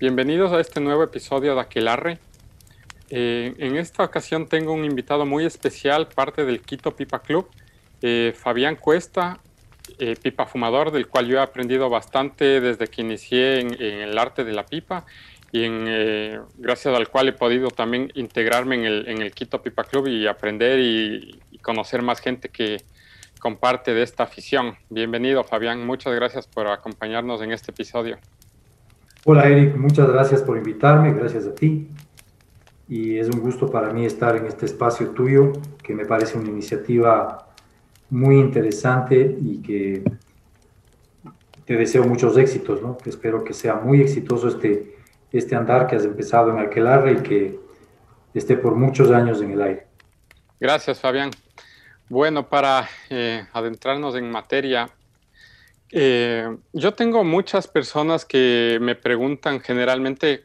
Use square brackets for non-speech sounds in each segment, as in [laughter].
bienvenidos a este nuevo episodio de Aquelarre. Eh, en esta ocasión tengo un invitado muy especial, parte del Quito Pipa Club, eh, Fabián Cuesta, eh, pipa fumador, del cual yo he aprendido bastante desde que inicié en, el arte de la pipa y en, gracias al cual he podido también integrarme en el, en el Quito Pipa Club y aprender y, y conocer más gente que comparte de esta afición. Bienvenido Fabián, muchas gracias por acompañarnos en este episodio. Hola Eric, muchas gracias por invitarme, gracias a ti. Y es un gusto para mí estar en este espacio tuyo, que me parece una iniciativa muy interesante y que te deseo muchos éxitos, ¿no? espero que sea muy exitoso este, este andar que has empezado en Aquelarre y que esté por muchos años en el aire. Gracias, Fabián. Bueno, para eh, adentrarnos en materia, eh, yo tengo muchas personas que me preguntan generalmente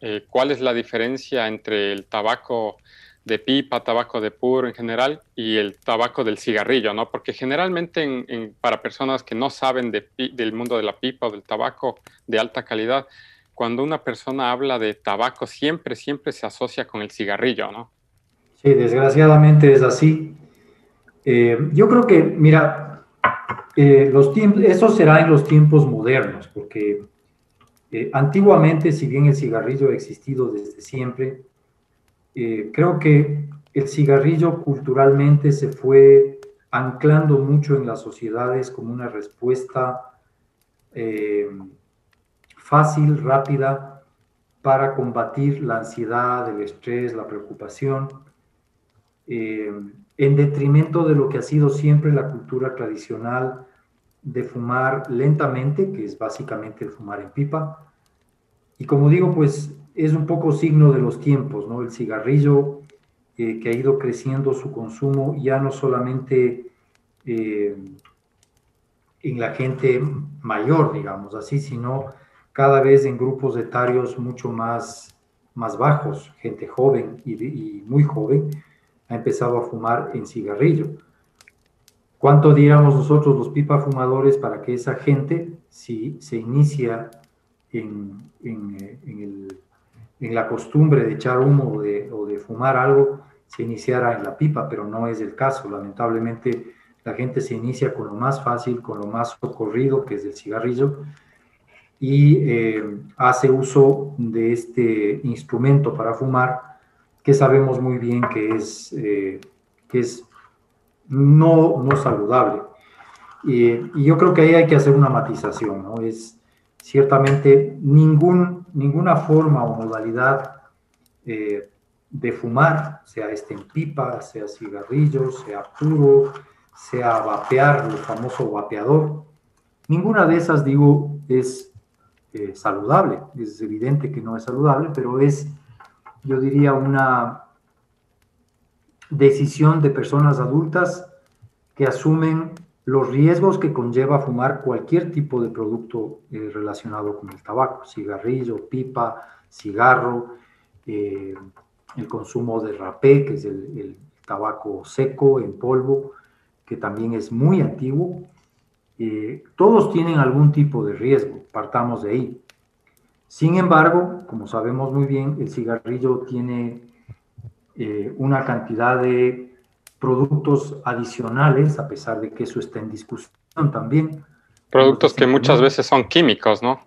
eh, cuál es la diferencia entre el tabaco de pipa, tabaco de puro en general y el tabaco del cigarrillo, ¿no? Porque generalmente para personas que no saben del mundo de la pipa o del tabaco de alta calidad, cuando una persona habla de tabaco siempre, siempre se asocia con el cigarrillo, ¿no? Sí, desgraciadamente es así. Eh, yo creo que, mira, eh, los eso será en los tiempos modernos, porque eh, antiguamente, si bien el cigarrillo ha existido desde siempre, eh, creo que el cigarrillo culturalmente se fue anclando mucho en las sociedades como una respuesta fácil, rápida, para combatir la ansiedad, el estrés, la preocupación, en detrimento de lo que ha sido siempre la cultura tradicional de fumar lentamente, que es básicamente el fumar en pipa. Y como digo, pues es un poco signo de los tiempos, ¿no? El cigarrillo eh, que ha ido creciendo su consumo ya no solamente eh, en la gente mayor, digamos así, sino cada vez en grupos etarios mucho más, más bajos, gente joven y, y muy joven, ha empezado a fumar en cigarrillo. ¿Cuánto diéramos nosotros los pipa fumadores para que esa gente, si se inicia en, la costumbre de echar humo o de, fumar algo, se iniciara en la pipa? Pero no es el caso. Lamentablemente la gente se inicia con lo más fácil, con lo más socorrido, que es el cigarrillo, y eh, hace uso de este instrumento para fumar, que sabemos muy bien que es, eh, que es no, no saludable. Y, yo creo que ahí hay que hacer una matización, ¿no? Es ciertamente ningún, ninguna forma o modalidad eh, de fumar, sea este en pipa, sea cigarrillo, sea puro, sea vapear, el famoso vapeador, ninguna de esas, digo, es eh, saludable. Es evidente que no es saludable, pero es, yo diría, una, decisión de personas adultas que asumen los riesgos que conlleva fumar cualquier tipo de producto eh, relacionado con el tabaco, cigarrillo, pipa, cigarro, eh, el consumo de rapé, que es el, tabaco seco en polvo, que también es muy antiguo. Eh, todos tienen algún tipo de riesgo, partamos de ahí. Sin embargo, como sabemos muy bien, el cigarrillo tiene eh, una cantidad de productos adicionales, a pesar de que eso está en discusión también. Productos que muchas veces son químicos, ¿no?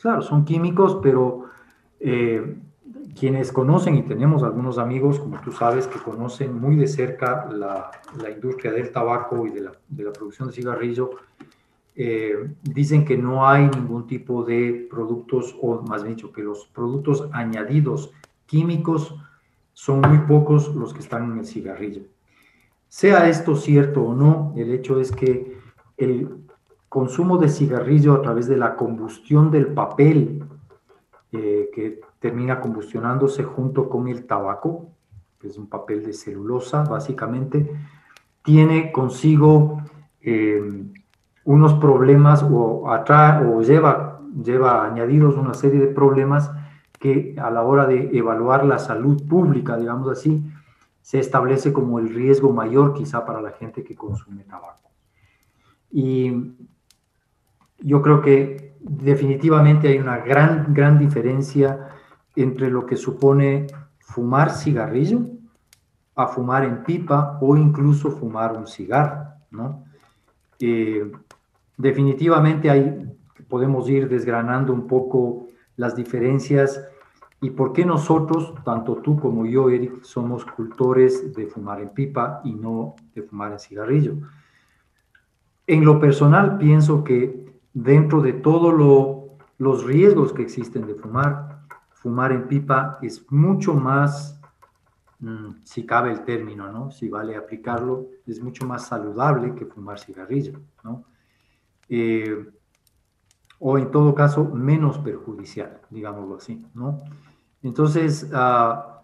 Claro, son químicos, pero eh, quienes conocen, y tenemos algunos amigos, como tú sabes, que conocen muy de cerca la, industria del tabaco y de la, producción de cigarrillo, eh, dicen que no hay ningún tipo de productos, o más bien dicho, que los productos añadidos químicos son muy pocos los que están en el cigarrillo. Sea esto cierto o no, el hecho es que el consumo de cigarrillo a través de la combustión del papel, eh, que termina combustionándose junto con el tabaco, que es un papel de celulosa básicamente, tiene consigo eh, unos problemas o, o lleva, lleva añadidos una serie de problemas que a la hora de evaluar la salud pública, digamos así, se establece como el riesgo mayor quizá para la gente que consume tabaco. Y yo creo que definitivamente hay una gran, gran diferencia entre lo que supone fumar cigarrillo a fumar en pipa o incluso fumar un cigarro, ¿no? Eh, definitivamente hay, podemos ir desgranando un poco las diferencias y por qué nosotros, tanto tú como yo, Eric, somos cultores de fumar en pipa y no de fumar en cigarrillo. En lo personal, pienso que dentro de todos los riesgos que existen de fumar, fumar en pipa es mucho más, mm, si cabe el término, ¿no? Si vale aplicarlo, es mucho más saludable que fumar cigarrillo, ¿no? Eh, o en todo caso, menos perjudicial, digámoslo así, ¿no? Entonces, ah,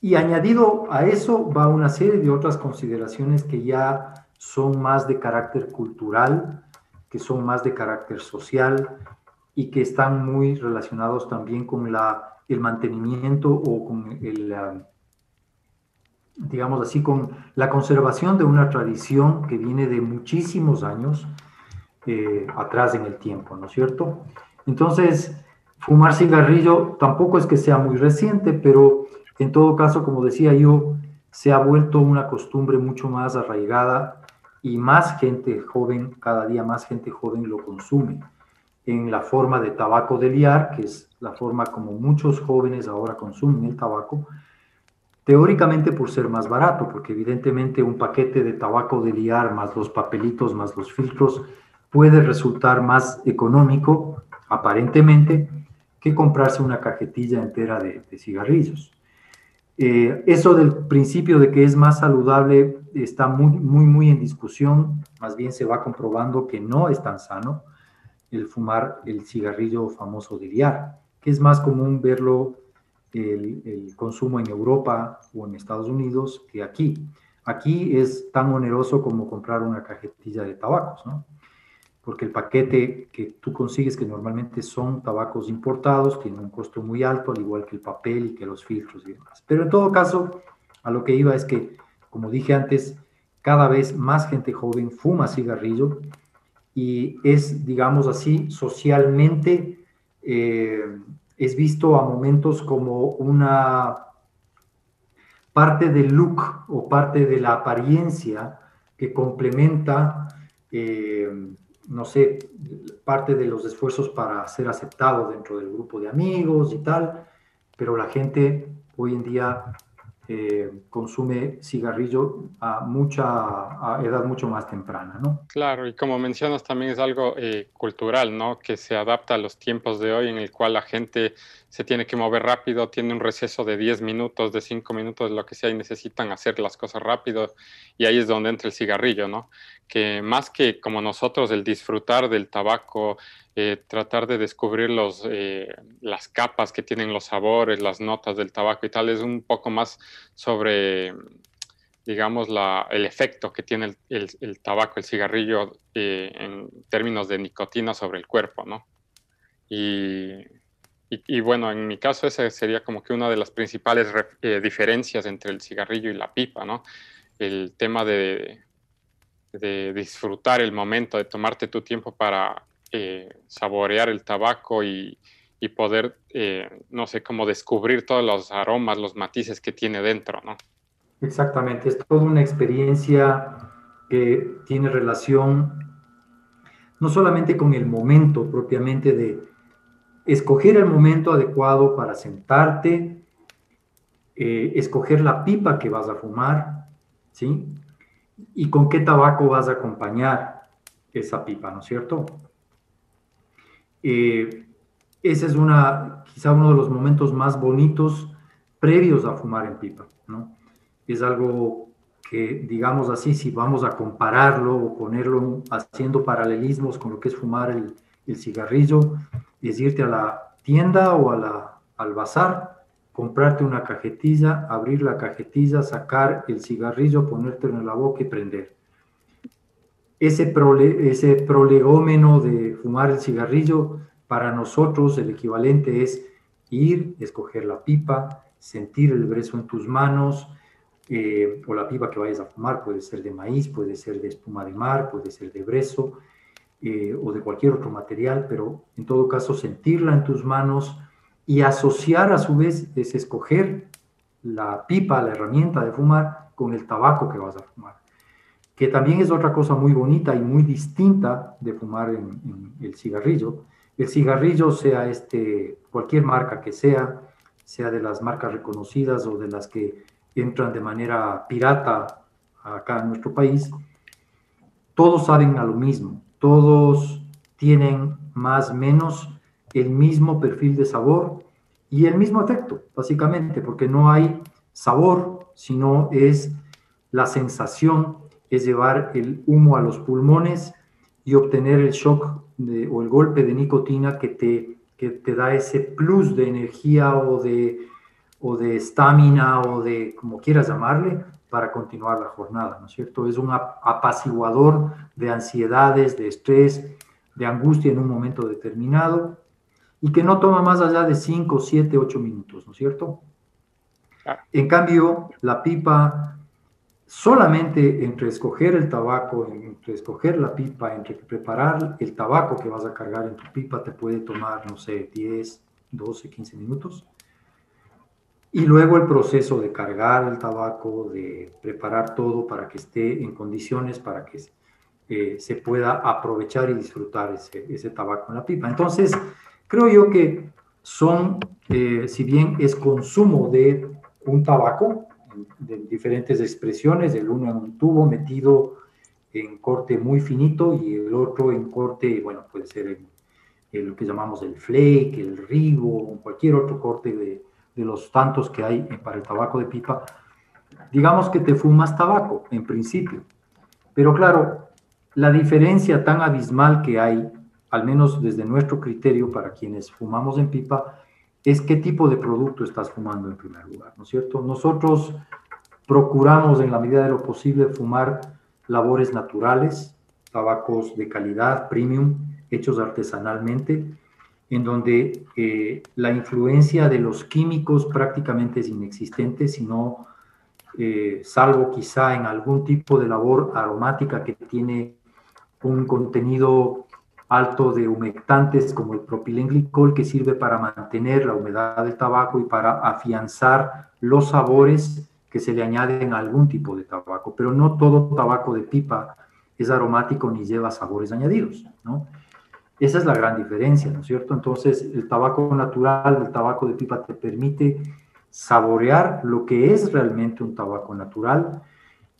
y añadido a eso va una serie de otras consideraciones que ya son más de carácter cultural, que son más de carácter social y que están muy relacionados también con la, el mantenimiento o con el, ah, digamos así, con la conservación de una tradición que viene de muchísimos años eh, atrás en el tiempo, ¿no es cierto? Entonces, fumar cigarrillo tampoco es que sea muy reciente, pero en todo caso, como decía yo, se ha vuelto una costumbre mucho más arraigada y más gente joven, cada día más gente joven lo consume en la forma de tabaco de liar, que es la forma como muchos jóvenes ahora consumen el tabaco, teóricamente por ser más barato, porque evidentemente un paquete de tabaco de liar más los papelitos más los filtros puede resultar más económico, aparentemente, que comprarse una cajetilla entera de, de cigarrillos. Eh, eso del principio de que es más saludable está muy, muy, muy en discusión. Más bien se va comprobando que no es tan sano el fumar el cigarrillo famoso de liar, que es más común verlo el, el, consumo en Europa o en Estados Unidos que aquí. Aquí es tan oneroso como comprar una cajetilla de tabacos, ¿no? Porque el paquete que tú consigues, que normalmente son tabacos importados, tiene un costo muy alto, al igual que el papel y que los filtros y demás. Pero en todo caso, a lo que iba es que, como dije antes, cada vez más gente joven fuma cigarrillo y es, digamos así, socialmente, eh, es visto a momentos como una parte del look o parte de la apariencia que complementa eh, no sé, parte de los esfuerzos para ser aceptado dentro del grupo de amigos y tal, pero la gente hoy en día eh, consume cigarrillo a mucha edad mucho más temprana, ¿no? Claro, y como mencionas también es algo eh, cultural, ¿no? Que se adapta a los tiempos de hoy en el cual la gente se tiene que mover rápido, tiene un receso de 10 minutos, de 5 minutos, lo que sea, y necesitan hacer las cosas rápido, y ahí es donde entra el cigarrillo, ¿no? Que más que como nosotros el disfrutar del tabaco, eh, tratar de descubrir los, eh, las capas que tienen los sabores, las notas del tabaco y tal, es un poco más sobre, digamos, la, el efecto que tiene el, el, tabaco, el cigarrillo eh, en términos de nicotina sobre el cuerpo, ¿no? Y, y, bueno, en mi caso esa sería como que una de las principales diferencias entre el cigarrillo y la pipa, ¿no? El tema de, de disfrutar el momento, de tomarte tu tiempo para eh, saborear el tabaco y, y poder, eh, no sé, como descubrir todos los aromas, los matices que tiene dentro, ¿no? Exactamente, es toda una experiencia que tiene relación no solamente con el momento propiamente de escoger el momento adecuado para sentarte, eh, escoger la pipa que vas a fumar, ¿sí? Y con qué tabaco vas a acompañar esa pipa, ¿no es cierto? Eh, ese es una, quizá uno de los momentos más bonitos previos a fumar en pipa, ¿no? Es algo que, digamos así, si vamos a compararlo o ponerlo haciendo paralelismos con lo que es fumar el, el cigarrillo, es irte a la tienda o a la, al bazar, comprarte una cajetilla, abrir la cajetilla, sacar el cigarrillo, ponértelo en la boca y prender. Ese, prole, ese prolegómeno de fumar el cigarrillo, para nosotros el equivalente es ir, escoger la pipa, sentir el brezo en tus manos, eh, o la pipa que vayas a fumar, puede ser de maíz, puede ser de espuma de mar, puede ser de brezo, eh, o de cualquier otro material, pero en todo caso sentirla en tus manos y asociar a su vez es escoger la pipa, la herramienta de fumar con el tabaco que vas a fumar, que también es otra cosa muy bonita y muy distinta de fumar en, el cigarrillo. El cigarrillo, sea este, cualquier marca que sea, sea de las marcas reconocidas o de las que entran de manera pirata acá en nuestro país, todos saben a lo mismo, todos tienen más o menos el mismo perfil de sabor y el mismo efecto, básicamente, porque no hay sabor, sino es la sensación, es llevar el humo a los pulmones y obtener el shock o el golpe de nicotina que te, que te da ese plus de energía o de o de estamina o de como quieras llamarle para continuar la jornada, ¿no es cierto? Es un apaciguador de ansiedades, de estrés, de angustia en un momento determinado y que no toma más allá de 5, 7, 8 minutos, ¿no es cierto? En cambio, la pipa, solamente entre escoger el tabaco, entre escoger la pipa, entre preparar el tabaco que vas a cargar en tu pipa, te puede tomar, no sé, 10, 12, 15 minutos. Y luego el proceso de cargar el tabaco, de preparar todo para que esté en condiciones para que eh, se pueda aprovechar y disfrutar ese, ese, tabaco en la pipa. Entonces, creo yo que son, eh, si bien es consumo de un tabaco, de diferentes expresiones, el uno en un tubo metido en corte muy finito y el otro en corte, bueno, puede ser lo que llamamos el flake, el rigo, cualquier otro corte de, de los tantos que hay para el tabaco de pipa, digamos que te fumas tabaco, en principio. Pero claro, la diferencia tan abismal que hay, al menos desde nuestro criterio para quienes fumamos en pipa, es qué tipo de producto estás fumando en primer lugar, ¿no es cierto? Nosotros procuramos en la medida de lo posible fumar labores naturales, tabacos de calidad, premium, hechos artesanalmente, en donde eh, la influencia de los químicos prácticamente es inexistente, sino eh, salvo quizá en algún tipo de labor aromática que tiene un contenido alto de humectantes como el propilenglicol que sirve para mantener la humedad del tabaco y para afianzar los sabores que se le añaden a algún tipo de tabaco, pero no todo tabaco de pipa es aromático ni lleva sabores añadidos, ¿no? Esa es la gran diferencia, ¿no es cierto? Entonces, el tabaco natural, el tabaco de pipa te permite saborear lo que es realmente un tabaco natural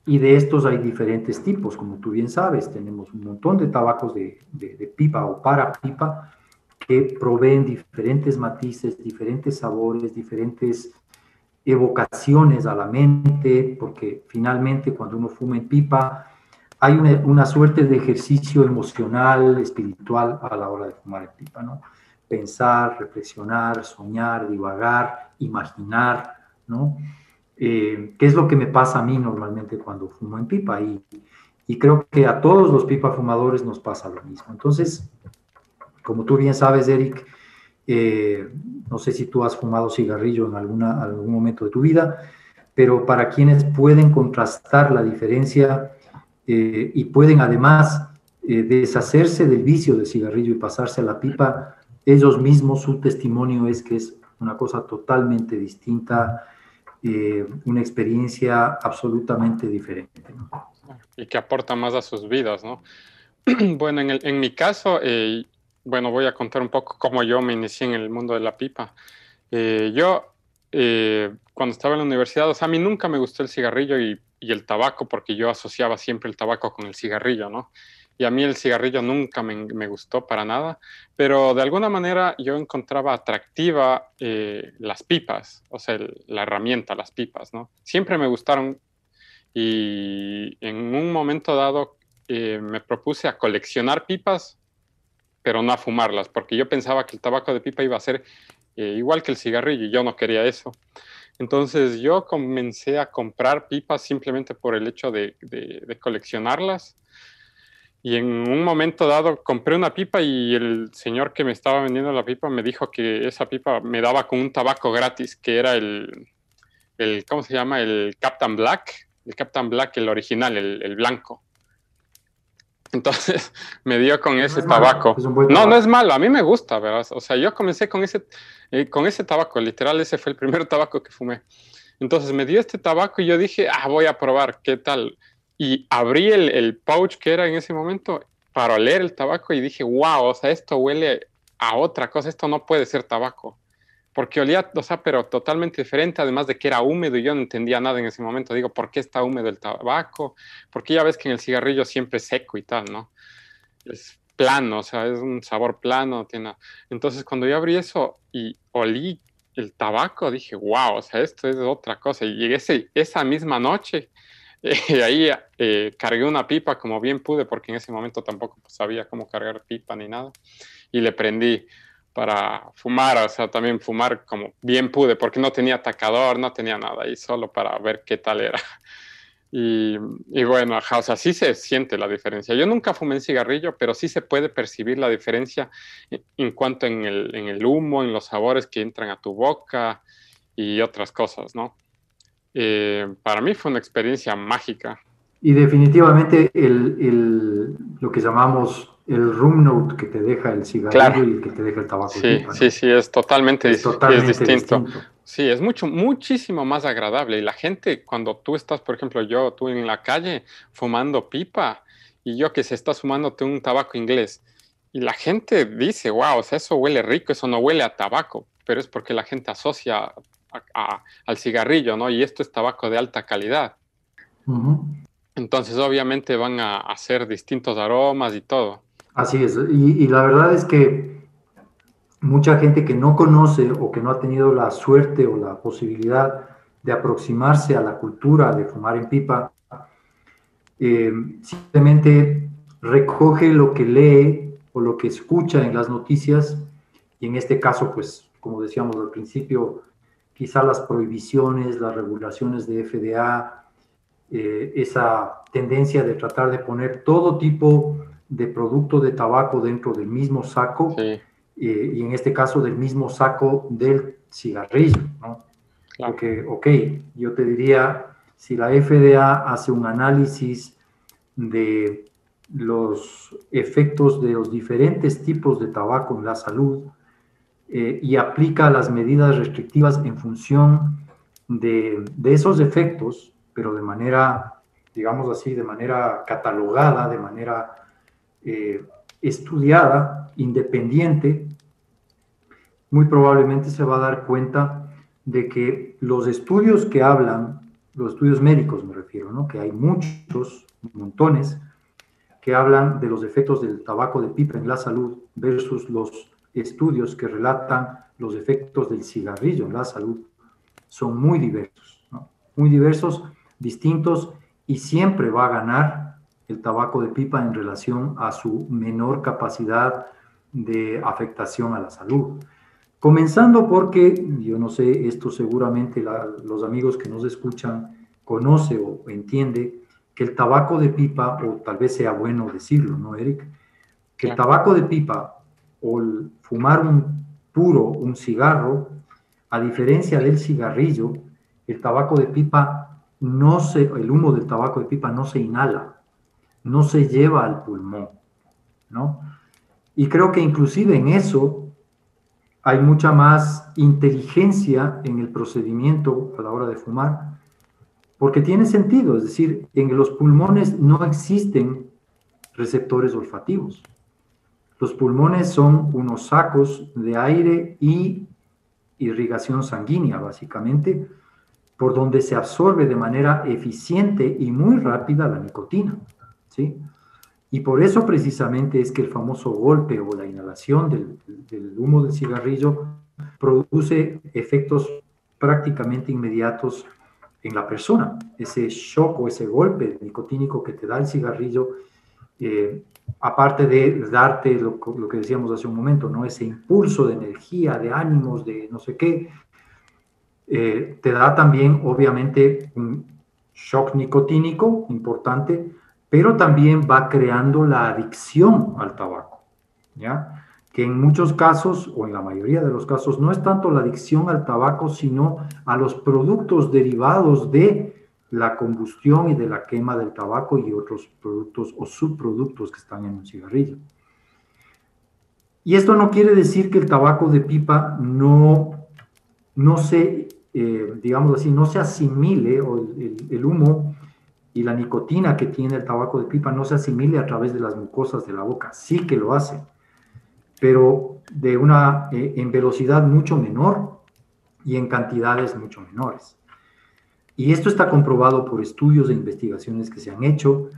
y de estos hay diferentes tipos, como tú bien sabes, tenemos un montón de tabacos de, pipa o para pipa que proveen diferentes matices, diferentes sabores, diferentes evocaciones a la mente, porque finalmente cuando uno fuma en pipa, hay una, suerte de ejercicio emocional, espiritual a la hora de fumar el pipa, ¿no? Pensar, reflexionar, soñar, divagar, imaginar, ¿no? Eh, ¿Qué es lo que me pasa a mí normalmente cuando fumo en pipa? Y, y creo que a todos los pipa fumadores nos pasa lo mismo. Entonces, como tú bien sabes, Eric, eh, no sé si tú has fumado cigarrillo en alguna, algún momento de tu vida, pero para quienes pueden contrastar la diferencia eh, y pueden además eh, deshacerse del vicio del cigarrillo y pasarse a la pipa, ellos mismos, su testimonio es que es una cosa totalmente distinta, eh, una experiencia absolutamente diferente. Y que aporta más a sus vidas, ¿no? [clears throat] bueno, en, en, mi caso, bueno, voy a contar un poco cómo yo me inicié en el mundo de la pipa. yo, cuando estaba en la universidad, o sea, a mí nunca me gustó el cigarrillo y y el tabaco, porque yo asociaba siempre el tabaco con el cigarrillo, ¿no? Y a mí el cigarrillo nunca me, gustó para nada, pero de alguna manera yo encontraba atractiva eh, las pipas, o sea, la herramienta, las pipas, ¿no? Siempre me gustaron y en un momento dado eh, me propuse a coleccionar pipas, pero no a fumarlas, porque yo pensaba que el tabaco de pipa iba a ser eh, igual que el cigarrillo y yo no quería eso. Entonces yo comencé a comprar pipas simplemente por el hecho de, coleccionarlas. Y en un momento dado compré una pipa y el señor que me estaba vendiendo la pipa me dijo que esa pipa me daba con un tabaco gratis, que era el, el ¿cómo se llama? El Captain Black. El Captain Black, el original, el, blanco. Entonces [laughs] me dio con ese tabaco. No, no es malo, a mí me gusta, ¿verdad? O sea, yo comencé con ese, eh, con ese tabaco, literal, ese fue el primer [laughs] tabaco que fumé. Entonces me dio este tabaco y yo dije, ah, voy a probar, ¿qué tal? Y abrí el, el pouch que era en ese momento para oler el tabaco y dije, wow, o sea, esto huele a otra cosa, esto no puede ser tabaco porque olía, o sea, pero totalmente diferente, además de que era húmedo y yo no entendía nada en ese momento. Digo, ¿por qué está húmedo el tabaco? Porque ya ves que en el cigarrillo siempre es seco y tal, ¿no? Es plano, o sea, es un sabor plano. Tiene... Entonces, cuando yo abrí eso y olí el tabaco, dije, wow, o sea, esto es otra cosa. Y ese, esa misma noche, [laughs] eh, ahí eh, cargué una pipa como bien pude, porque en ese momento tampoco sabía cómo cargar pipa ni nada. Y le prendí para fumar, o sea, también fumar como bien pude, porque no tenía atacador, no tenía nada, y solo para ver qué tal era. [laughs] Y, bueno, o sea, sí se siente la diferencia. Yo nunca fumé en cigarrillo, pero sí se puede percibir la diferencia en, cuanto en el, en el, humo, en los sabores que entran a tu boca y otras cosas, ¿no? Eh, para mí fue una experiencia mágica. Y definitivamente el, el, lo que llamamos el room note que te deja el cigarrillo y el que te deja el tabaco. Sí, sí, sí, es totalmente, distinto. Sí, es mucho, muchísimo más agradable. Y la gente, cuando tú estás, por ejemplo, yo, tú en la calle fumando pipa y yo que se está fumándote un tabaco inglés, y la gente dice, wow, o sea, eso huele rico, eso no huele a tabaco, pero es porque la gente asocia al cigarrillo, ¿no? Y esto es tabaco de alta calidad. Entonces, obviamente van a hacer distintos aromas y todo. Así es, y, la verdad es que mucha gente que no conoce o que no ha tenido la suerte o la posibilidad de aproximarse a la cultura de fumar en pipa, eh, simplemente recoge lo que lee o lo que escucha en las noticias, y en este caso, pues, como decíamos al principio, quizá las prohibiciones, las regulaciones de FDA, eh, esa tendencia de tratar de poner todo tipo de producto de tabaco dentro del mismo saco eh, y en este caso del mismo saco del cigarrillo. ¿no? Porque, ok, yo te diría, si la FDA hace un análisis de los efectos de los diferentes tipos de tabaco en la salud eh, y aplica las medidas restrictivas en función de, de esos efectos, pero de manera, digamos así, de manera catalogada, de manera eh, estudiada, independiente, muy probablemente se va a dar cuenta de que los estudios que hablan, los estudios médicos me refiero, ¿no? que hay muchos, montones, que hablan de los efectos del tabaco de pipa en la salud versus los estudios que relatan los efectos del cigarrillo en la salud, son muy diversos, muy diversos, distintos, y siempre va a ganar el tabaco de pipa en relación a su menor capacidad de afectación a la salud. Comenzando porque, yo no sé, esto seguramente los amigos que nos escuchan conoce o entiende que el tabaco de pipa, o tal vez sea bueno decirlo, ¿no, Eric? Que el tabaco de pipa o el fumar un puro, un cigarro, a diferencia del cigarrillo, el tabaco de pipa no se, el humo del tabaco de pipa no se inhala, no se lleva al pulmón, ¿no? Y creo que inclusive en eso hay mucha más inteligencia en el procedimiento a la hora de fumar, porque tiene sentido, es decir, en los pulmones no existen receptores olfativos. Los pulmones son unos sacos de aire y irrigación sanguínea, básicamente, por donde se absorbe de manera eficiente y muy rápida la nicotina. ¿Sí? Y por eso precisamente es que el famoso golpe o la inhalación del, humo del cigarrillo produce efectos prácticamente inmediatos en la persona. Ese shock o ese golpe nicotínico que te da el cigarrillo, eh, aparte de darte lo, que decíamos hace un momento, ¿no? ese impulso de energía, de ánimos, de no sé qué, eh, te da también obviamente un shock nicotínico importante, pero también va creando la adicción al tabaco, ¿ya? Que en muchos casos, o en la mayoría de los casos, no es tanto la adicción al tabaco, sino a los productos derivados de la combustión y de la quema del tabaco y otros productos o subproductos que están en un cigarrillo. Y esto no quiere decir que el tabaco de pipa no, no se, eh, digamos así, no se asimile o el, humo y la nicotina que tiene el tabaco de pipa no se asimile a través de las mucosas de la boca. Sí que lo hace, pero de una, eh, en velocidad mucho menor y en cantidades mucho menores. Y esto está comprobado por estudios e investigaciones que se han hecho,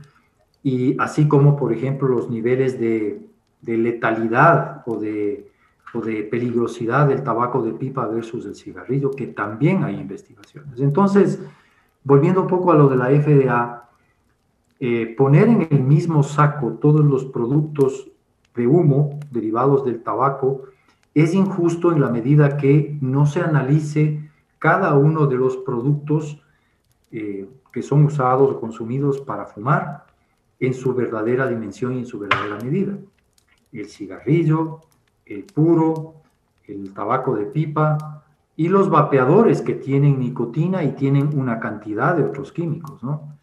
y así como, por ejemplo, los niveles de, letalidad o de, o de peligrosidad del tabaco de pipa versus el cigarrillo, que también hay investigaciones. Entonces, volviendo un poco a lo de la FDA, eh, poner en el mismo saco todos los productos de humo derivados del tabaco es injusto en la medida que no se analice cada uno de los productos eh, que son usados o consumidos para fumar en su verdadera dimensión y en su verdadera medida. El cigarrillo, el puro, el tabaco de pipa y los vapeadores que tienen nicotina y tienen una cantidad de otros químicos, ¿no?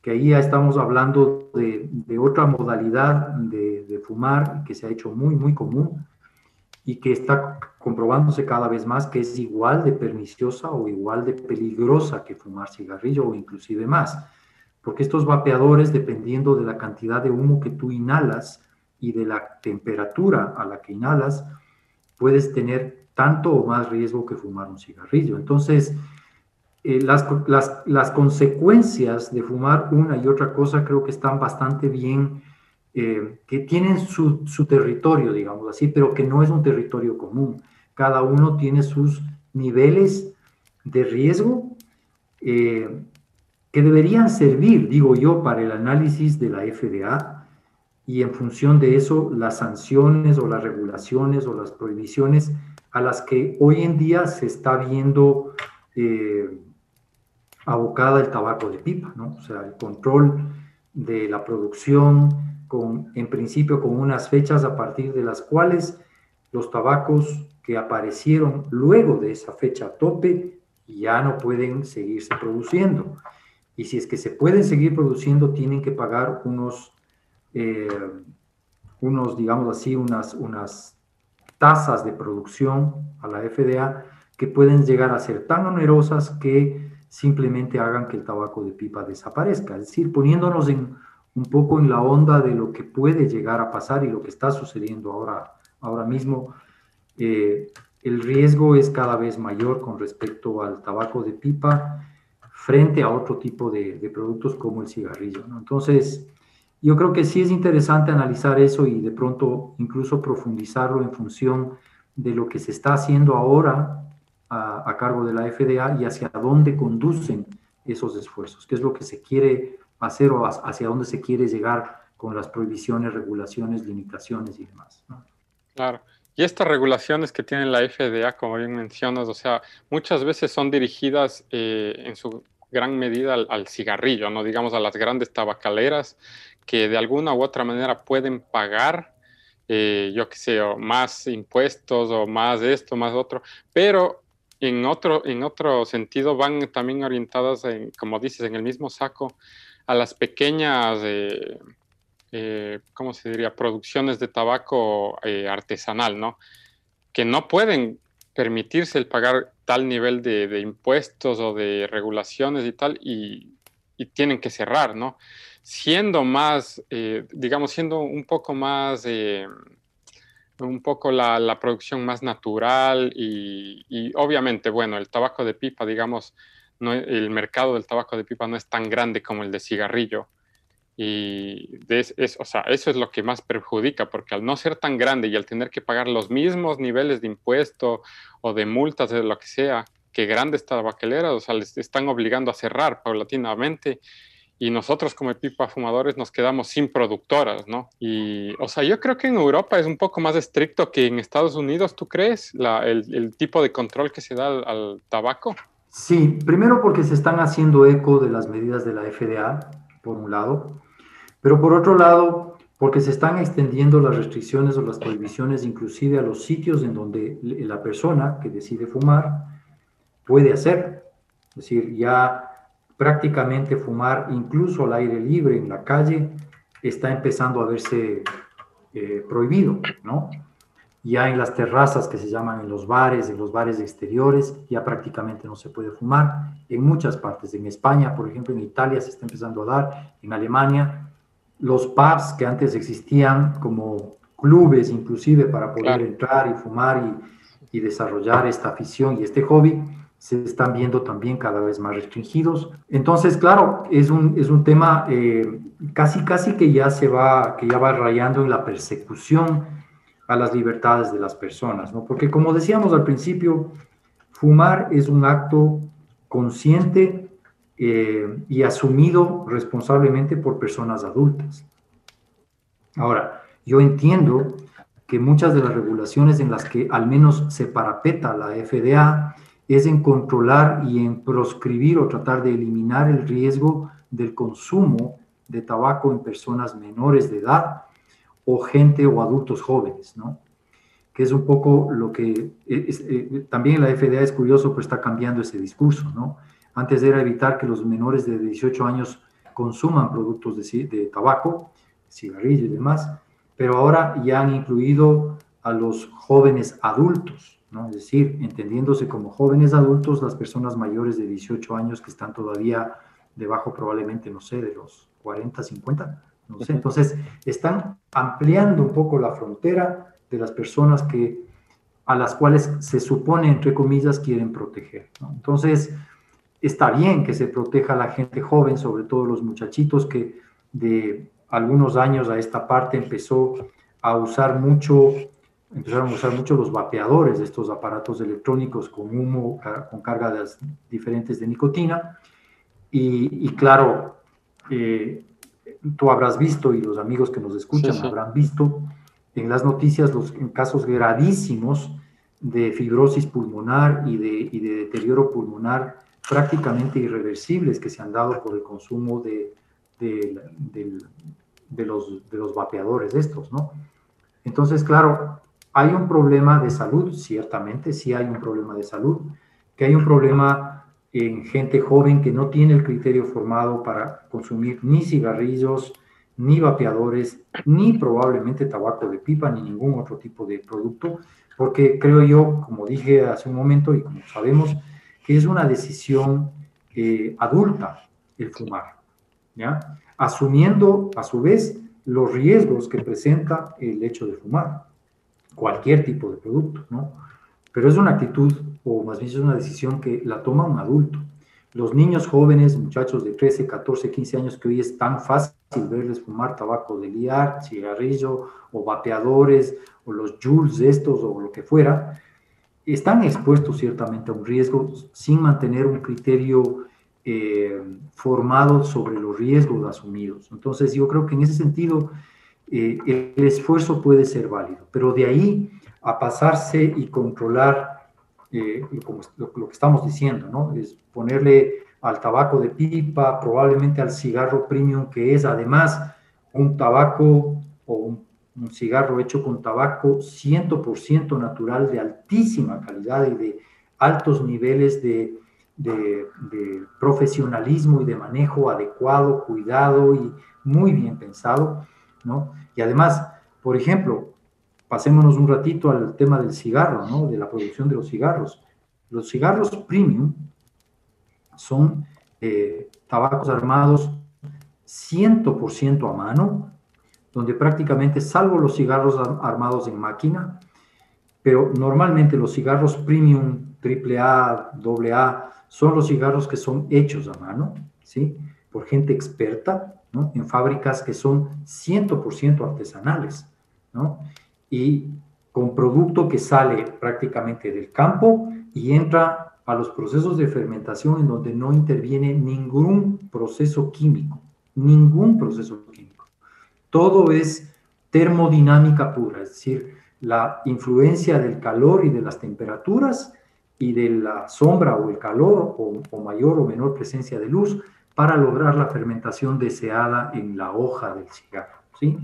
Que ahí ya estamos hablando de, otra modalidad de, de, fumar que se ha hecho muy, muy común y que está comprobándose cada vez más que es igual de perniciosa o igual de peligrosa que fumar cigarrillo o inclusive más. Porque estos vapeadores, dependiendo de la cantidad de humo que tú inhalas y de la temperatura a la que inhalas, puedes tener tanto o más riesgo que fumar un cigarrillo. Entonces, eh, las, las, las, consecuencias de fumar una y otra cosa creo que están bastante bien eh, que tienen su, territorio, digamos así, pero que no es un territorio común. Cada uno tiene sus niveles de riesgo eh, que deberían servir, digo yo, para el análisis de la FDA y en función de eso las sanciones o las regulaciones o las prohibiciones a las que hoy en día se está viendo eh, abocada el tabaco de pipa, ¿no? O sea, el control de la producción, en principio con unas fechas a partir de las cuales los tabacos que aparecieron luego de esa fecha tope ya no pueden seguirse produciendo. Y si es que se pueden seguir produciendo, tienen que pagar unos, eh, unos digamos así, unas, unas tasas de producción a la FDA que pueden llegar a ser tan onerosas que simplemente hagan que el tabaco de pipa desaparezca. Es decir, poniéndonos en un poco en la onda de lo que puede llegar a pasar y lo que está sucediendo ahora, ahora mismo, eh, el riesgo es cada vez mayor con respecto al tabaco de pipa frente a otro tipo de, productos como el cigarrillo. Entonces, yo creo que sí es interesante analizar eso y de pronto incluso profundizarlo en función de lo que se está haciendo ahora a, a cargo de la FDA y hacia dónde conducen esos esfuerzos, qué es lo que se quiere hacer o hacia dónde se quiere llegar con las prohibiciones, regulaciones, limitaciones y demás. Claro. Y estas regulaciones que tiene la FDA, como bien mencionas, o sea, muchas veces son dirigidas eh, en su gran medida al, cigarrillo, no digamos a las grandes tabacaleras que de alguna u otra manera pueden pagar, eh, yo qué sé, más impuestos o más esto, más otro, pero en otro, en otro sentido van también orientadas, en, como dices, en el mismo saco a las pequeñas, eh, eh, ¿cómo se diría?, producciones de tabaco artesanal, ¿no? Que no pueden permitirse el pagar tal nivel de, impuestos o de regulaciones y tal, y, tienen que cerrar, ¿no? Siendo más, digamos, siendo un poco más, un poco la, producción más natural y, obviamente, bueno, el tabaco de pipa, digamos, el mercado del tabaco de pipa no es tan grande como el de cigarrillo. Y es, o sea, eso es lo que más perjudica, porque al no ser tan grande y al tener que pagar los mismos niveles de impuesto o de multas, de lo que sea, que grandes tabacaleras, o sea, les están obligando a cerrar paulatinamente y nosotros como pipa fumadores nos quedamos sin productoras, ¿no? Y, o sea, yo creo que en Europa es un poco más estricto que en Estados Unidos, ¿tú crees? el, tipo de control que se da al tabaco. Sí, primero porque se están haciendo eco de las medidas de la FDA, por un lado, pero por otro lado, porque se están extendiendo las restricciones o las prohibiciones inclusive a los sitios en donde la persona que decide fumar puede hacer. Es decir, ya prácticamente fumar incluso al aire libre en la calle está empezando a verse eh, prohibido, ¿no? Ya en las terrazas que se llaman en los bares, en los bares exteriores, ya prácticamente no se puede fumar. En muchas partes, en España, por ejemplo, en Italia se está empezando a dar, en Alemania, los pubs que antes existían como clubes inclusive para poder entrar y fumar y, y desarrollar esta afición y este hobby, se están viendo también cada vez más restringidos. Entonces, claro, es un, es un tema eh, casi, casi que ya se va, que ya va rayando en la persecución a las libertades de las personas, ¿no? Porque como decíamos al principio, fumar es un acto consciente eh, y asumido responsablemente por personas adultas. Ahora, yo entiendo que muchas de las regulaciones en las que al menos se parapeta la FDA es en controlar y en proscribir o tratar de eliminar el riesgo del consumo de tabaco en personas menores de edad o gente o adultos jóvenes, ¿no? Que es un poco lo que eh, también la FDA es curioso, pero está cambiando ese discurso, ¿no? Antes era evitar que los menores de 18 años consuman productos de, tabaco, cigarrillo y demás, pero ahora ya han incluido a los jóvenes adultos, es decir, entendiéndose como jóvenes adultos, las personas mayores de 18 años que están todavía debajo probablemente, no sé, de los 40, 50, no sé. Entonces, están ampliando un poco la frontera de las personas que, a las cuales se supone, entre comillas, quieren proteger. Entonces, está bien que se proteja a la gente joven, sobre todo los muchachitos que de algunos años a esta parte empezó a usar mucho empezaron a usar mucho los vapeadores de estos aparatos electrónicos con humo, con cargas diferentes de nicotina. Y, claro, eh, tú habrás visto y los amigos que nos escuchan habrán visto en las noticias los casos gravísimos de fibrosis pulmonar y de, y de, deterioro pulmonar prácticamente irreversibles que se han dado por el consumo de, de, de los, de los vapeadores estos, ¿no? Entonces, claro, hay un problema de salud, ciertamente, sí hay un problema de salud, que hay un problema en gente joven que no tiene el criterio formado para consumir ni cigarrillos, ni vapeadores, ni probablemente tabaco de pipa, ni ningún otro tipo de producto, porque creo yo, como dije hace un momento y como sabemos, que es una decisión eh, adulta el fumar. Asumiendo a su vez los riesgos que presenta el hecho de fumar cualquier tipo de producto, ¿no? Pero es una actitud, o más bien es una decisión que la toma un adulto. Los niños jóvenes, muchachos de 13, 14, 15 años, que hoy es tan fácil verles fumar tabaco de liar, cigarrillo, o vapeadores, o los jules estos, o lo que fuera, están expuestos ciertamente a un riesgo sin mantener un criterio eh, formado sobre los riesgos asumidos. Entonces, yo creo que en ese sentido, eh, el esfuerzo puede ser válido, pero de ahí a pasarse y controlar eh, lo, que estamos diciendo, ¿no? Es ponerle al tabaco de pipa, probablemente al cigarro premium, que es además un tabaco o un, cigarro hecho con tabaco 100% natural de altísima calidad y de altos niveles de, profesionalismo y de manejo adecuado, cuidado y muy bien pensado, ¿no? Y además, por ejemplo, pasémonos un ratito al tema del cigarro, ¿no? De la producción de los cigarros. Los cigarros premium son eh, tabacos armados 100% a mano, donde prácticamente, salvo los cigarros armados en máquina, pero normalmente los cigarros premium AAA, AA, son los cigarros que son hechos a mano, ¿sí? Por gente experta, en fábricas que son 100% artesanales, ¿no? y con producto que sale prácticamente del campo y entra a los procesos de fermentación en donde no interviene ningún proceso químico, ningún proceso químico. Todo es termodinámica pura, es decir, la influencia del calor y de las temperaturas y de la sombra o el calor o, o mayor o menor presencia de luz para lograr la fermentación deseada en la hoja del cigarro, ¿sí?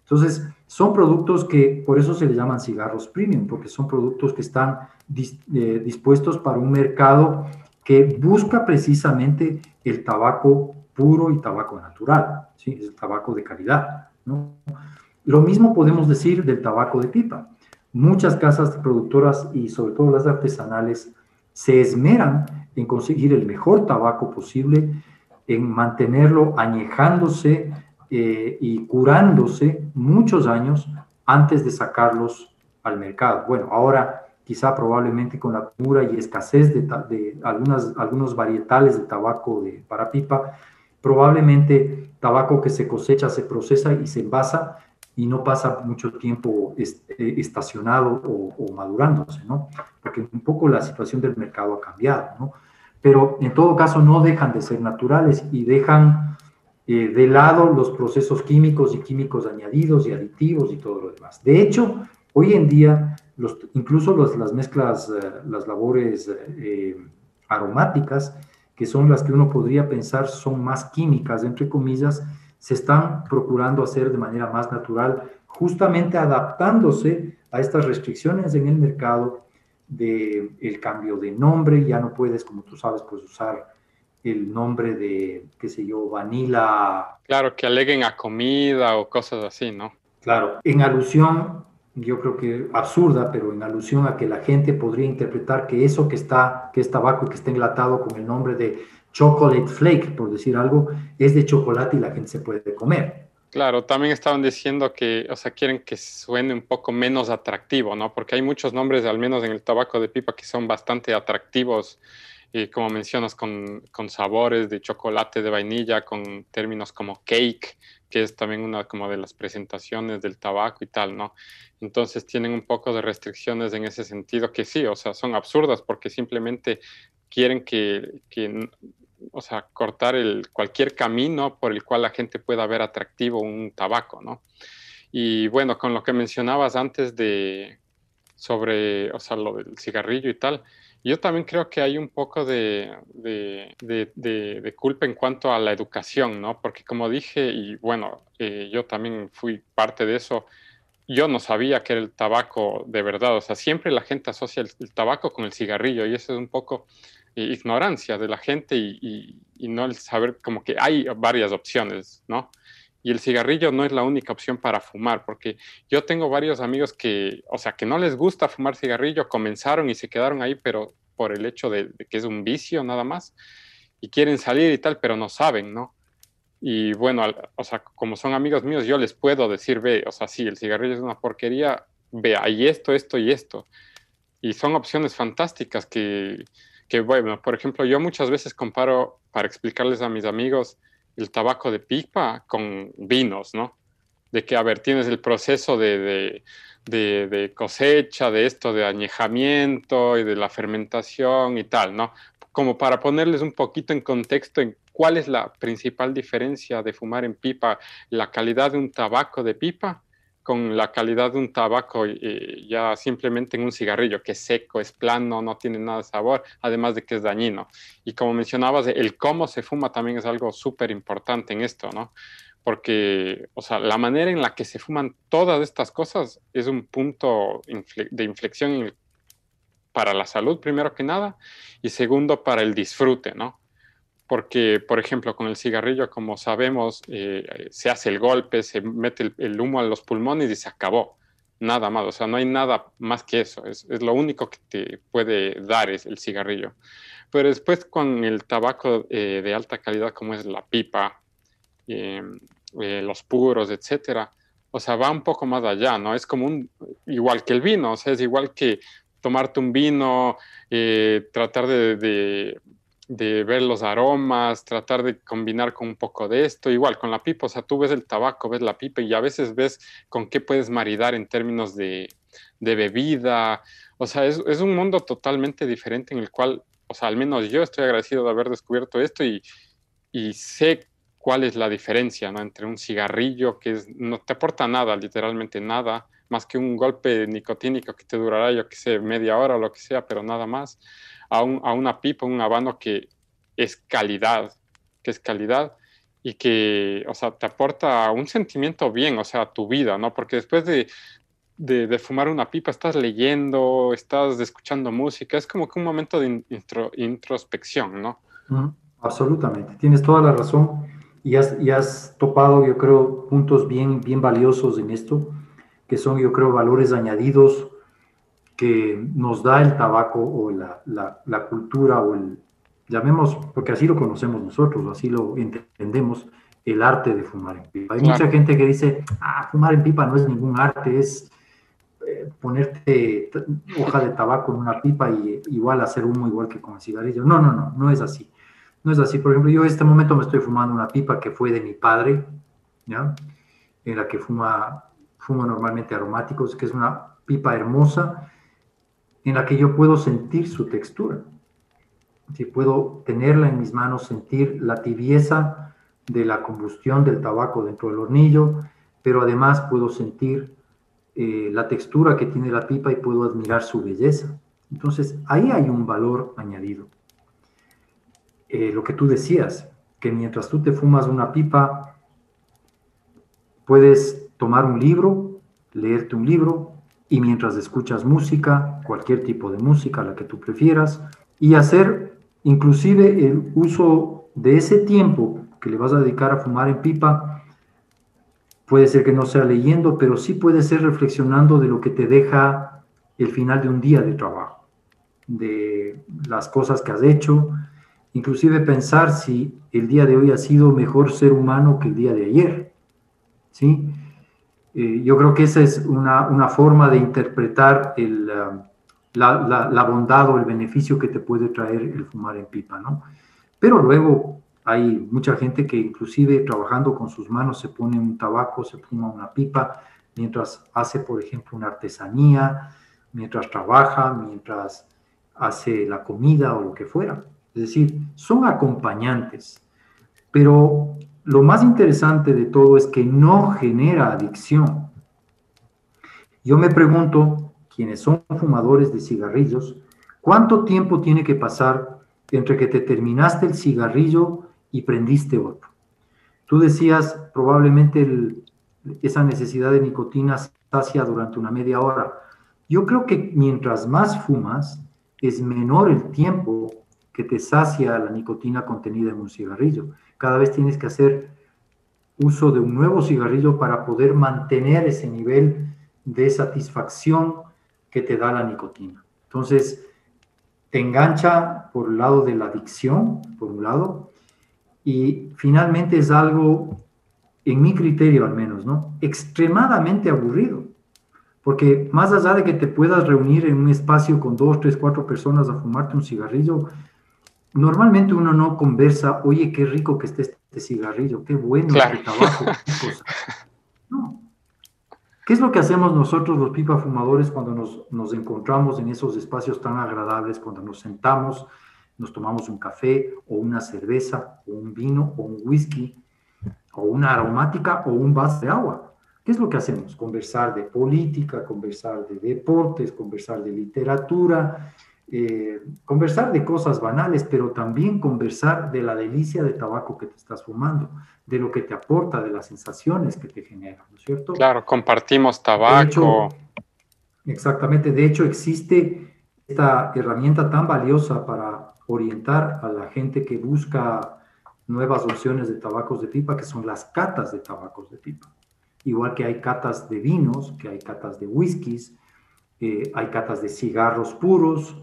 Entonces, son productos que por eso se le llaman cigarros premium, porque son productos que están eh, dispuestos para un mercado que busca precisamente el tabaco puro y tabaco natural, ¿sí? el tabaco de calidad. ¿no? Lo mismo podemos decir del tabaco de pipa. Muchas casas productoras y sobre todo las artesanales se esmeran en conseguir el mejor tabaco posible, en mantenerlo añejándose eh, y curándose muchos años antes de sacarlos al mercado. Bueno, ahora quizá probablemente con la cura y escasez de, algunas, algunos varietales de tabaco de, para pipa, probablemente tabaco que se cosecha, se procesa y se envasa y no pasa mucho tiempo eh, estacionado o, madurándose, ¿no? Porque un poco la situación del mercado ha cambiado, ¿no? Pero en todo caso no dejan de ser naturales y dejan eh, de lado los procesos químicos y químicos añadidos y aditivos y todo lo demás. De hecho, hoy en día, los, incluso las mezclas, eh, las labores aromáticas, que son las que uno podría pensar son más químicas, entre comillas, se están procurando hacer de manera más natural, justamente adaptándose a estas restricciones en el mercado de el cambio de nombre, ya no puedes, como tú sabes, pues usar el nombre de, qué sé yo, vanilla. Claro, que aleguen a comida o cosas así, ¿no? Claro, en alusión, yo creo que absurda, pero en alusión a que la gente podría interpretar que eso que está, que es tabaco y que está enlatado con el nombre de chocolate flake, por decir algo, es de chocolate y la gente se puede comer. Claro, también estaban diciendo que, o sea, quieren que suene un poco menos atractivo, ¿no? Porque hay muchos nombres, al menos en el tabaco de pipa, que son bastante atractivos, y como mencionas, con, con sabores de chocolate, de vainilla, con términos como cake, que es también una como de las presentaciones del tabaco y tal, ¿no? Entonces tienen un poco de restricciones en ese sentido que sí, o sea, son absurdas porque simplemente quieren que, que o sea, cortar el, cualquier camino por el cual la gente pueda ver atractivo un tabaco, ¿no? Y bueno, con lo que mencionabas antes de sobre, o sea, lo del cigarrillo y tal, yo también creo que hay un poco de, de, culpa en cuanto a la educación, ¿no? Porque como dije, y bueno, eh, yo también fui parte de eso, yo no sabía que era el tabaco de verdad, o sea, siempre la gente asocia el tabaco con el cigarrillo y eso es un poco ignorancia de la gente y, no el saber como que hay varias opciones, ¿no? Y el cigarrillo no es la única opción para fumar, porque yo tengo varios amigos que, o sea, que no les gusta fumar cigarrillo, comenzaron y se quedaron ahí, pero por el hecho de, que es un vicio nada más, y quieren salir y tal, pero no saben, ¿no? Y bueno, o sea, como son amigos míos, yo les puedo decir, ve, o sea, sí, el cigarrillo es una porquería, ve, hay esto, esto y esto. Y son opciones fantásticas que, que bueno, por ejemplo, yo muchas veces comparo para explicarles a mis amigos el tabaco de pipa con vinos, ¿no? De que, a ver, tienes el proceso de, de, cosecha, de esto, de añejamiento y de la fermentación y tal, ¿no? Como para ponerles un poquito en contexto en cuál es la principal diferencia de fumar en pipa, la calidad de un tabaco de pipa con la calidad de un tabaco y, ya simplemente en un cigarrillo, que es seco, es plano, no tiene nada de sabor, además de que es dañino. Y como mencionabas, el cómo se fuma también es algo súper importante en esto, ¿no? Porque, o sea, la manera en la que se fuman todas estas cosas es un punto de inflexión para la salud, primero que nada, y segundo, para el disfrute, ¿no? Porque, por ejemplo, con el cigarrillo, como sabemos, eh, se hace el golpe, se mete el, humo a los pulmones y se acabó. Nada más, o sea, no hay nada más que eso. Es, lo único que te puede dar es el cigarrillo. Pero después con el tabaco eh, de alta calidad, como es la pipa, eh, los puros, etcétera, o sea, va un poco más allá, ¿no? Es como un, igual que el vino, o sea, es igual que tomarte un vino, tratar de ver los aromas, tratar de combinar con un poco de esto, igual con la pipa, o sea, tú ves el tabaco, ves la pipa y a veces ves con qué puedes maridar en términos de, bebida, o sea, es, un mundo totalmente diferente en el cual, o sea, al menos yo estoy agradecido de haber descubierto esto y, sé cuál es la diferencia, ¿no? Entre un cigarrillo que no te aporta nada, literalmente nada, más que un golpe nicotínico que te durará, yo que sé, media hora o lo que sea, pero nada más a, una pipa, un habano que es calidad, que es calidad y que, o sea, te aporta un sentimiento bien, o sea, a tu vida, ¿no? Porque después de, de, fumar una pipa estás leyendo, estás escuchando música, es como que un momento de introspección, ¿no? Absolutamente, tienes toda la razón y has, y has topado, yo creo, puntos bien, bien valiosos en esto, que son, yo creo, valores añadidos que nos da el tabaco o la, la, cultura o el, llamemos, porque así lo conocemos nosotros, así lo entendemos, el arte de fumar en pipa. Hay mucha gente que dice, ah, fumar en pipa no es ningún arte, es eh, ponerte hoja de tabaco en una pipa y igual hacer humo igual que con el cigarrillo. No, no, no, no es así. No es así. Por ejemplo, yo en este momento me estoy fumando una pipa que fue de mi padre, ¿ya? En la que fuma, fumo normalmente aromáticos, que es una pipa hermosa en la que yo puedo sentir su textura. Si puedo tenerla en mis manos, sentir la tibieza de la combustión del tabaco dentro del hornillo, pero además puedo sentir eh, la textura que tiene la pipa y puedo admirar su belleza. Entonces, ahí hay un valor añadido. Eh, lo que tú decías, que mientras tú te fumas una pipa, puedes tomar un libro, leerte un libro, y mientras escuchas música, cualquier tipo de música, la que tú prefieras, y hacer inclusive el uso de ese tiempo que le vas a dedicar a fumar en pipa, puede ser que no sea leyendo, pero sí puede ser reflexionando de lo que te deja el final de un día de trabajo, de las cosas que has hecho, inclusive pensar si el día de hoy ha sido mejor ser humano que el día de ayer, ¿sí? Eh, yo creo que esa es una, una forma de interpretar el, um, la, la, bondad o el beneficio que te puede traer el fumar en pipa, ¿no? Pero luego hay mucha gente que inclusive trabajando con sus manos se pone un tabaco, se fuma una pipa, mientras hace, por ejemplo, una artesanía, mientras trabaja, mientras hace la comida o lo que fuera. Es decir, son acompañantes, pero lo más interesante de todo es que no genera adicción. Yo me pregunto, quienes son fumadores de cigarrillos, ¿cuánto tiempo tiene que pasar entre que te terminaste el cigarrillo y prendiste otro? Tú decías, probablemente esa necesidad de nicotina sacia durante una media hora. Yo creo que mientras más fumas, es menor el tiempo que te sacia la nicotina contenida en un cigarrillo cada vez tienes que hacer uso de un nuevo cigarrillo para poder mantener ese nivel de satisfacción que te da la nicotina. Entonces, te engancha por el lado de la adicción, por un lado, y finalmente es algo, en mi criterio al menos, ¿no? Extremadamente aburrido. Porque más allá de que te puedas reunir en un espacio con dos, tres, cuatro personas a fumarte un cigarrillo, normalmente uno no conversa, oye, qué rico que esté este cigarrillo, qué bueno este tabaco. [laughs] No. ¿Qué es lo que hacemos nosotros los pipa fumadores cuando nos, nos, encontramos en esos espacios tan agradables, cuando nos sentamos, nos tomamos un café o una cerveza o un vino o un whisky o una aromática o un vaso de agua? ¿Qué es lo que hacemos? Conversar de política, conversar de deportes, conversar de literatura, eh, conversar de cosas banales, pero también conversar de la delicia de tabaco que te estás fumando, de lo que te aporta, de las sensaciones que te genera, ¿no es cierto? Claro, compartimos tabaco. exactamente, de hecho existe esta herramienta tan valiosa para orientar a la gente que busca nuevas opciones de tabacos de pipa, que son las catas de tabacos de pipa. Igual que hay catas de vinos, que hay catas de whiskies, eh, hay catas de cigarros puros,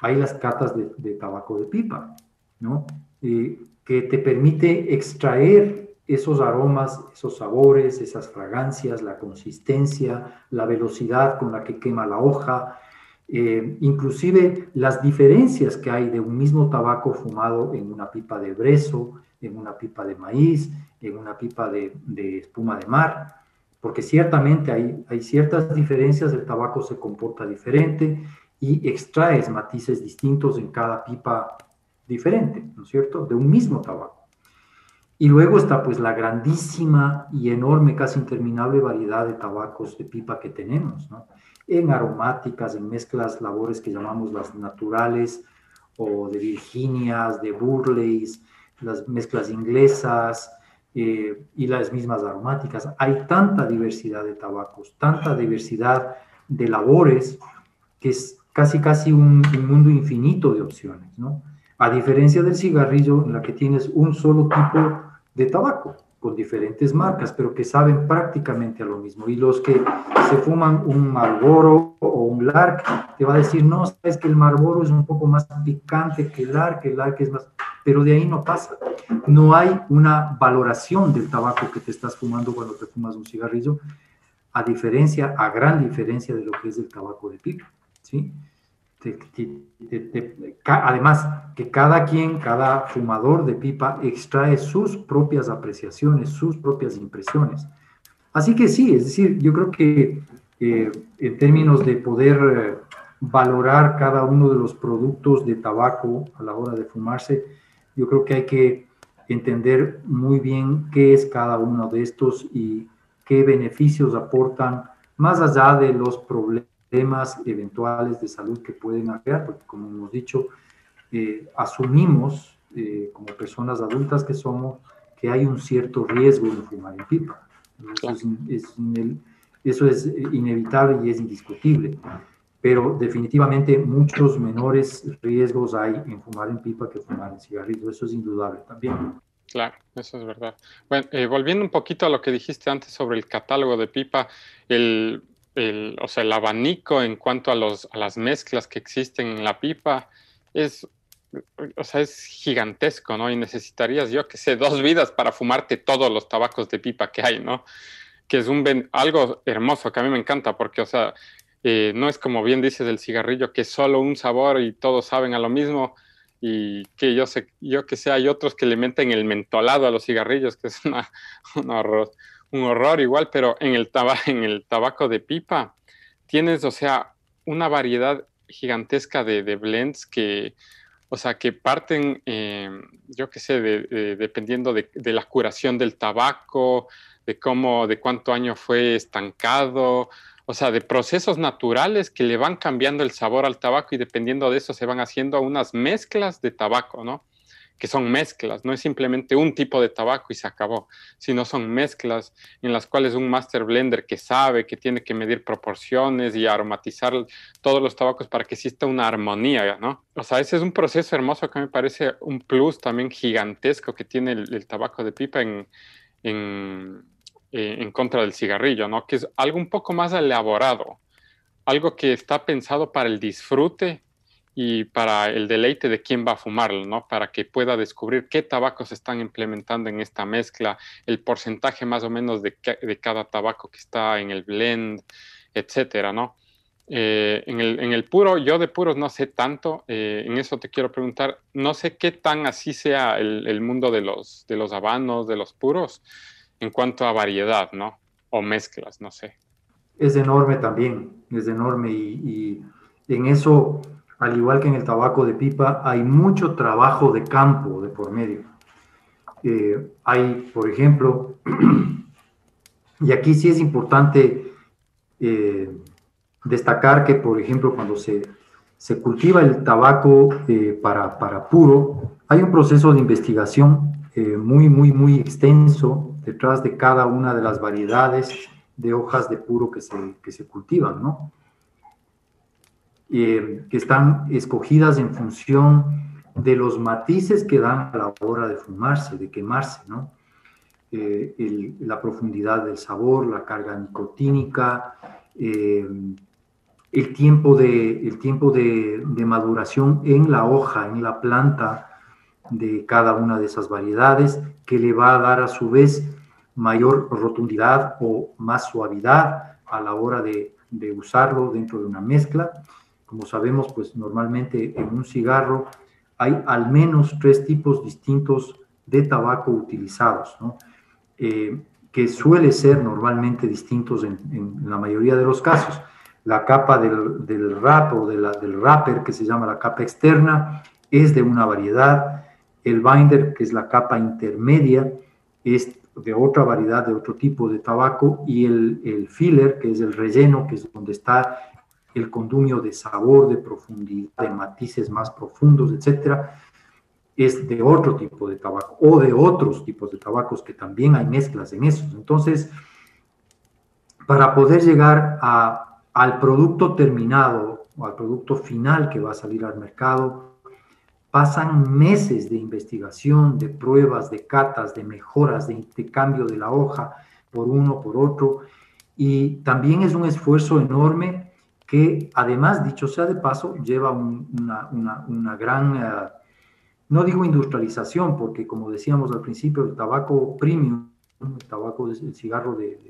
hay las catas de, tabaco de pipa, ¿no? que te permite extraer esos aromas, esos sabores, esas fragancias, la consistencia, la velocidad con la que quema la hoja, eh, inclusive las diferencias que hay de un mismo tabaco fumado en una pipa de brezo, en una pipa de maíz, en una pipa de, espuma de mar, porque ciertamente hay, hay ciertas diferencias, el tabaco se comporta diferente y extraes matices distintos en cada pipa diferente, ¿no es cierto? De un mismo tabaco. Y luego está pues la grandísima y enorme, casi interminable variedad de tabacos de pipa que tenemos, ¿no? En aromáticas, en mezclas, labores que llamamos las naturales, o de Virginias, de Burleys, las mezclas inglesas eh, y las mismas aromáticas. Hay tanta diversidad de tabacos, tanta diversidad de labores que es casi casi un, mundo infinito de opciones, ¿no? A diferencia del cigarrillo, en la que tienes un solo tipo de tabaco con diferentes marcas, pero que saben prácticamente a lo mismo. Y los que se fuman un Marlboro o un Lark, te va a decir, no, sabes que el Marlboro es un poco más picante que el Lark, el Lark es más... Pero de ahí no pasa. No hay una valoración del tabaco que te estás fumando cuando te fumas un cigarrillo, a diferencia, a gran diferencia de lo que es el tabaco de pipa, ¿sí? Además, que cada quien, cada fumador de pipa extrae sus propias apreciaciones, sus propias impresiones. Así que sí, es decir, yo creo que eh, en términos de poder eh, valorar cada uno de los productos de tabaco a la hora de fumarse, yo creo que hay que entender muy bien qué es cada uno de estos y qué beneficios aportan más allá de los problemas temas eventuales de salud que pueden haber, porque como hemos dicho, eh, asumimos eh, como personas adultas que somos que hay un cierto riesgo en fumar en pipa. Eso es, inevitable y es indiscutible, pero definitivamente muchos menores riesgos hay en fumar en pipa que fumar en cigarrillo, eso es indudable también. Claro, eso es verdad. Bueno, eh, volviendo un poquito a lo que dijiste antes sobre el catálogo de pipa, el, el, o sea, el abanico en cuanto a, los, a las mezclas que existen en la pipa es, o sea, es gigantesco, ¿no? Y necesitarías, yo que sé, dos vidas para fumarte todos los tabacos de pipa que hay, ¿no? Que es un algo hermoso que a mí me encanta porque, o sea, eh, no es como bien dices del cigarrillo que es solo un sabor y todos saben a lo mismo y que yo sé, yo que sé, hay otros que le meten el mentolado a los cigarrillos, que es una, [laughs] una horror un horror igual, pero en el, [laughs] en el tabaco de pipa tienes, o sea, una variedad gigantesca de, blends que, o sea, que parten, em, yo qué sé, dependiendo de, la curación del tabaco, de cómo, de cuánto año fue estancado, o sea, de procesos naturales que le van cambiando el sabor al tabaco y dependiendo de eso se van haciendo unas mezclas de tabaco, ¿no? Que son mezclas, no es simplemente un tipo de tabaco y se acabó, sino son mezclas en las cuales un master blender que sabe que tiene que medir proporciones y aromatizar todos los tabacos para que exista una armonía, ¿no? O sea, ese es un proceso hermoso que me parece un plus también gigantesco que tiene el, tabaco de pipa en, en, eh, en contra del cigarrillo, ¿no? Que es algo un poco más elaborado, algo que está pensado para el disfrute y para el deleite de quién va a fumarlo, ¿no? Para que pueda descubrir qué tabacos están implementando en esta mezcla, el porcentaje más o menos de, de cada tabaco que está en el blend, etcétera, ¿no? Eh, en, el, en, el, puro, yo de puros no sé tanto, eh, en eso te quiero preguntar, no sé qué tan así sea el, el, mundo de los, de los habanos, de los puros, en cuanto a variedad, ¿no? O mezclas, no sé. Es enorme también, es enorme y, y en eso al igual que en el tabaco de pipa, hay mucho trabajo de campo de por medio. Eh, hay, por ejemplo, [clears throat] y aquí sí es importante eh, destacar que, por ejemplo, cuando se, se cultiva el tabaco eh, para, para, puro, hay un proceso de investigación muy, muy, muy extenso detrás de cada una de las variedades de hojas de puro que se, que se cultivan, ¿no? Eh, que están escogidas en función de los matices que dan a la hora de fumarse, de quemarse, ¿no? Eh, la profundidad del sabor, la carga nicotínica, eh, el tiempo, de, el tiempo de, de, maduración en la hoja, en la planta de cada una de esas variedades, que le va a dar a su vez mayor rotundidad o más suavidad a la hora de, de usarlo dentro de una mezcla. Como sabemos, pues normalmente en un cigarro hay al menos tres tipos distintos de tabaco utilizados. Eh, que suele ser normalmente distintos en, la mayoría de los casos. La capa del, del wrap o de del wrapper, que se llama la capa externa, es de una variedad. El binder, que es la capa intermedia, es de otra variedad, de otro tipo de tabaco. Y el, el filler, que es el relleno, que es donde está el condumio de sabor, de profundidad, de matices más profundos, etcétera, es de otro tipo de tabaco o de otros tipos de tabacos que también hay mezclas en esos. Entonces, para poder llegar al producto terminado o al producto final que va a salir al mercado, pasan meses de investigación, de pruebas, de catas, de mejoras, de, cambio de la hoja por uno, por otro, y también es un esfuerzo enorme que además, dicho sea de paso, lleva una, gran, eh, no digo industrialización, porque como decíamos al principio, el tabaco premium, el tabaco, el cigarro de,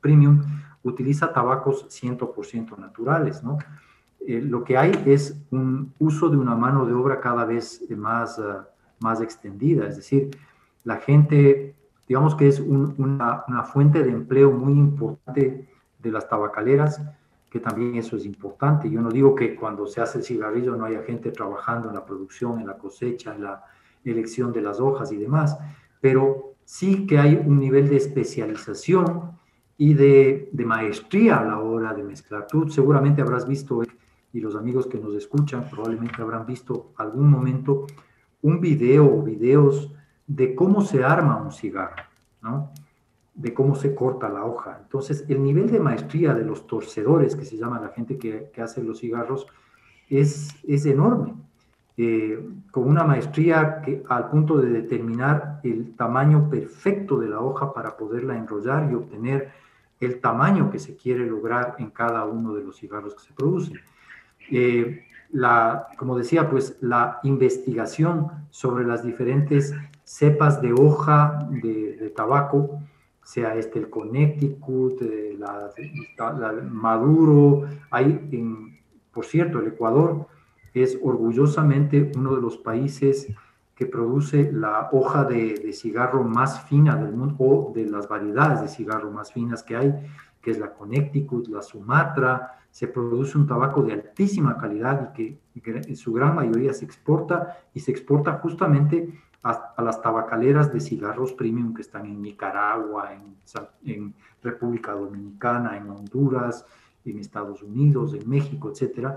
premium, utiliza tabacos 100% naturales, ¿no? Eh, lo que hay es un uso de una mano de obra cada vez más, eh, más extendida, es decir, la gente, digamos que es una, una, fuente de empleo muy importante de las tabacaleras, que también eso es importante. Yo no digo que cuando se hace el cigarrillo no haya gente trabajando en la producción, en la cosecha, en la elección de las hojas y demás, pero sí que hay un nivel de especialización y de, de maestría a la hora de mezclar. Tú seguramente habrás visto y los amigos que nos escuchan probablemente habrán visto algún momento un video o videos de cómo se arma un cigarro, ¿no? De cómo se corta la hoja. Entonces, el nivel de maestría de los torcedores, que se llama la gente que, que hace los cigarros, es, es enorme. Eh, con una maestría que, al punto de determinar el tamaño perfecto de la hoja para poderla enrollar y obtener el tamaño que se quiere lograr en cada uno de los cigarros que se producen. Eh, la, como decía, pues la investigación sobre las diferentes cepas de hoja de, tabaco, sea este el Connecticut, la, Maduro, hay, por cierto, el Ecuador es orgullosamente uno de los países que produce la hoja de, de, cigarro más fina del mundo, o de las variedades de cigarro más finas que hay, que es la Connecticut, la Sumatra, se produce un tabaco de altísima calidad y que en su gran mayoría se exporta y se exporta justamente a, las tabacaleras de cigarros premium que están en Nicaragua, en, República Dominicana, en Honduras, en Estados Unidos, en México, etc.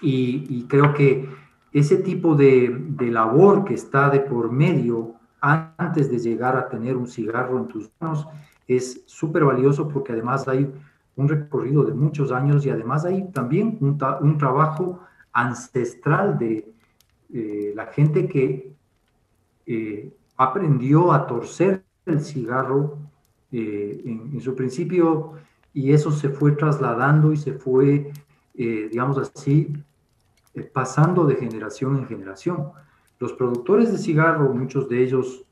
Y, creo que ese tipo de, de labor que está de por medio antes de llegar a tener un cigarro en tus manos es súper valioso porque además hay un recorrido de muchos años y además hay también un, un trabajo ancestral de eh, la gente que eh, aprendió a torcer el cigarro eh, en, su principio y eso se fue trasladando y se fue, digamos así, pasando de generación en generación. Los productores de cigarro, muchos de ellos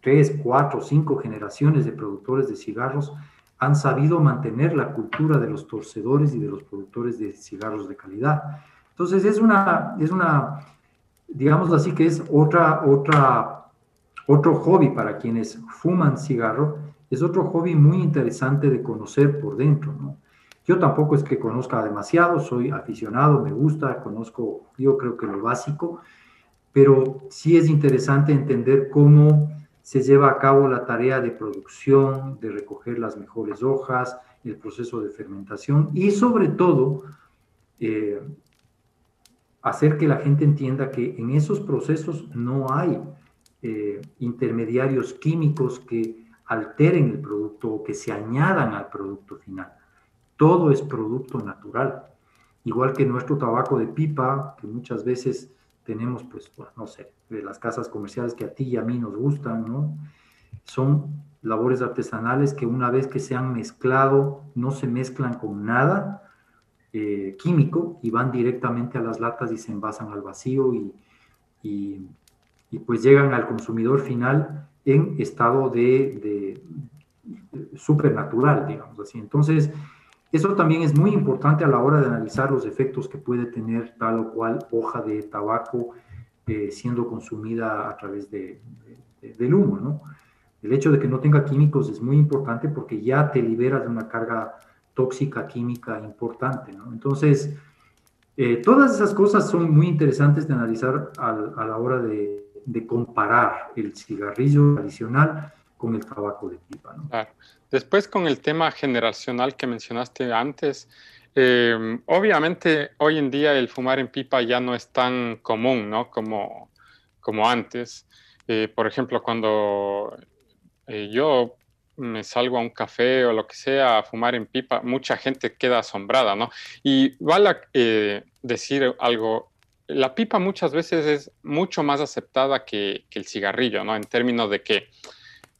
tres, cuatro, cinco generaciones de productores de cigarros han sabido mantener la cultura de los torcedores y de los productores de cigarros de calidad. Entonces es una, es una digamos así que es otra, otra, otro hobby para quienes fuman cigarro, es otro hobby muy interesante de conocer por dentro. Yo tampoco es que conozca demasiado, soy aficionado, me gusta, conozco, yo creo que lo básico, pero sí es interesante entender cómo se lleva a cabo la tarea de producción, de recoger las mejores hojas, el proceso de fermentación y sobre todo eh, hacer que la gente entienda que en esos procesos no hay eh, intermediarios químicos que alteren el producto o que se añadan al producto final. Todo es producto natural. Igual que nuestro tabaco de pipa, que muchas veces tenemos, pues, no sé, de las casas comerciales que a ti y a mí nos gustan, ¿no? Son labores artesanales que una vez que se han mezclado, no se mezclan con nada eh, químico y van directamente a las latas y se envasan al vacío y, y, pues llegan al consumidor final en estado de, de supernatural, digamos así. Entonces, eso también es muy importante a la hora de analizar los efectos que puede tener tal o cual hoja de tabaco eh, siendo consumida a través de, del humo, ¿no? El hecho de que no tenga químicos es muy importante porque ya te libera de una carga tóxica química importante, ¿no? Entonces, eh, todas esas cosas son muy interesantes de analizar a, la hora de, de comparar el cigarrillo tradicional con el tabaco de pipa. ¿no? Claro. Después con el tema generacional que mencionaste antes, em, obviamente hoy en día el fumar en pipa ya no es tan común ¿no? como, como antes. Eh, por ejemplo, cuando eh, yo me salgo a un café o lo que sea a fumar en pipa, mucha gente queda asombrada, ¿no? Y vale eh, decir algo, la pipa muchas veces es mucho más aceptada que, el cigarrillo, ¿no? En términos de que